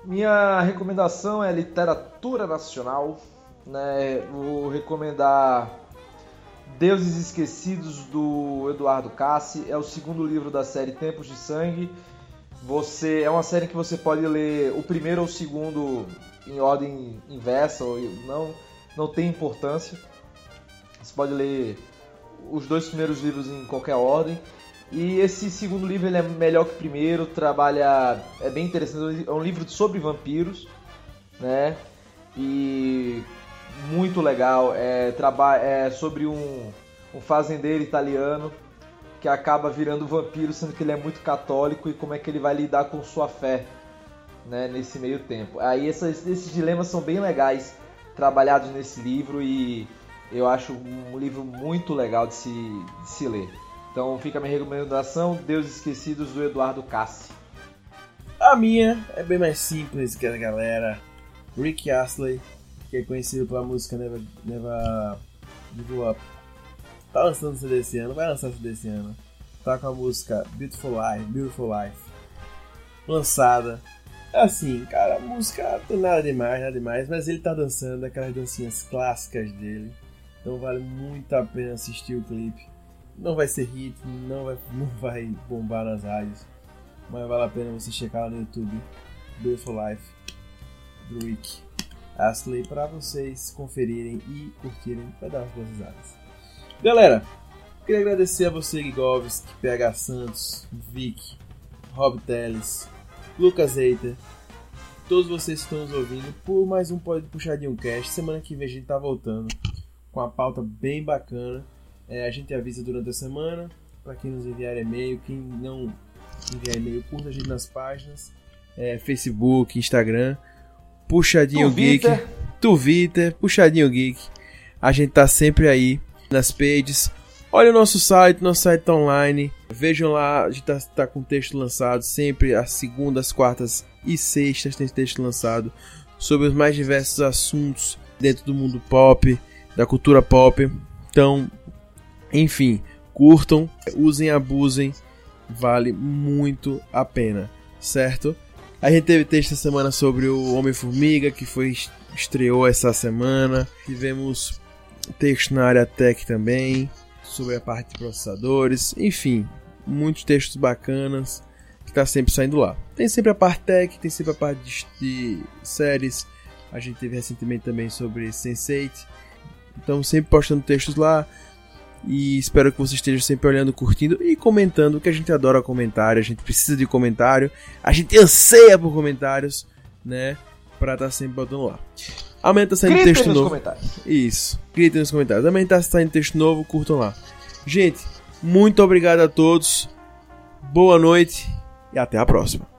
Minha recomendação é literatura nacional. Né? Vou recomendar Deuses Esquecidos do Eduardo Cassi. É o segundo livro da série Tempos de Sangue. Você é uma série que você pode ler o primeiro ou o segundo em ordem inversa, ou não, não tem importância. Você pode ler os dois primeiros livros em qualquer ordem. E esse segundo livro ele é melhor que o primeiro, trabalha. é bem interessante, é um livro sobre vampiros, né? E muito legal. É, traba, é sobre um, um fazendeiro italiano que acaba virando vampiro, sendo que ele é muito católico e como é que ele vai lidar com sua fé né, nesse meio tempo. Aí esses, esses dilemas são bem legais trabalhados nesse livro e eu acho um livro muito legal de se, de se ler. Então fica a minha recomendação, Deus Esquecidos, do Eduardo Cassi. A minha é bem mais simples que a galera. Rick Astley, que é conhecido pela música Never, Never Give Up. Tá lançando CD esse ano, vai lançar CD esse ano. Tá com a música Beautiful Life, Beautiful Life. Lançada. Assim, cara, a música não tem nada demais, nada demais, mas ele tá dançando aquelas dancinhas clássicas dele. Então vale muito a pena assistir o clipe. Não vai ser hit, não vai, não vai bombar nas rádios, mas vale a pena você checar lá no YouTube Beautiful Life do Rick Astley para vocês conferirem e curtirem para dar umas boas risadas. Galera, queria agradecer a você, Gigovski, PH Santos, Vic, Rob Teles, Lucas Reiter, todos vocês que estão nos ouvindo por mais um Pode Puxadinho Cast. Semana que vem a gente tá voltando com a pauta bem bacana. É, a gente avisa durante a semana para quem nos enviar e-mail, quem não enviar e-mail, curta a gente nas páginas, é, Facebook, Instagram, Puxadinho Twitter. Geek, Twitter, Puxadinho Geek. A gente tá sempre aí nas pages. Olha o nosso site, nosso site tá online. Vejam lá, a gente tá, tá com texto lançado sempre às segundas, quartas e sextas tem texto lançado sobre os mais diversos assuntos dentro do mundo pop, da cultura pop. Então, enfim, curtam, usem, abusem, vale muito a pena, certo? A gente teve texto essa semana sobre o Homem-Formiga, que foi estreou essa semana. Tivemos texto na área tech também, sobre a parte de processadores, enfim, muitos textos bacanas que tá sempre saindo lá. Tem sempre a parte tech, tem sempre a parte de, de séries. A gente teve recentemente também sobre Sense8. Então sempre postando textos lá. E espero que você esteja sempre olhando, curtindo e comentando, que a gente adora comentário, a gente precisa de comentário, a gente anseia por comentários, né? Pra estar sempre botando lá. Amanhã tá saindo Gritem texto nos novo. comentários. Isso. Gritem nos comentários. Também tá saindo texto novo, curtam lá. Gente, muito obrigado a todos. Boa noite e até a próxima.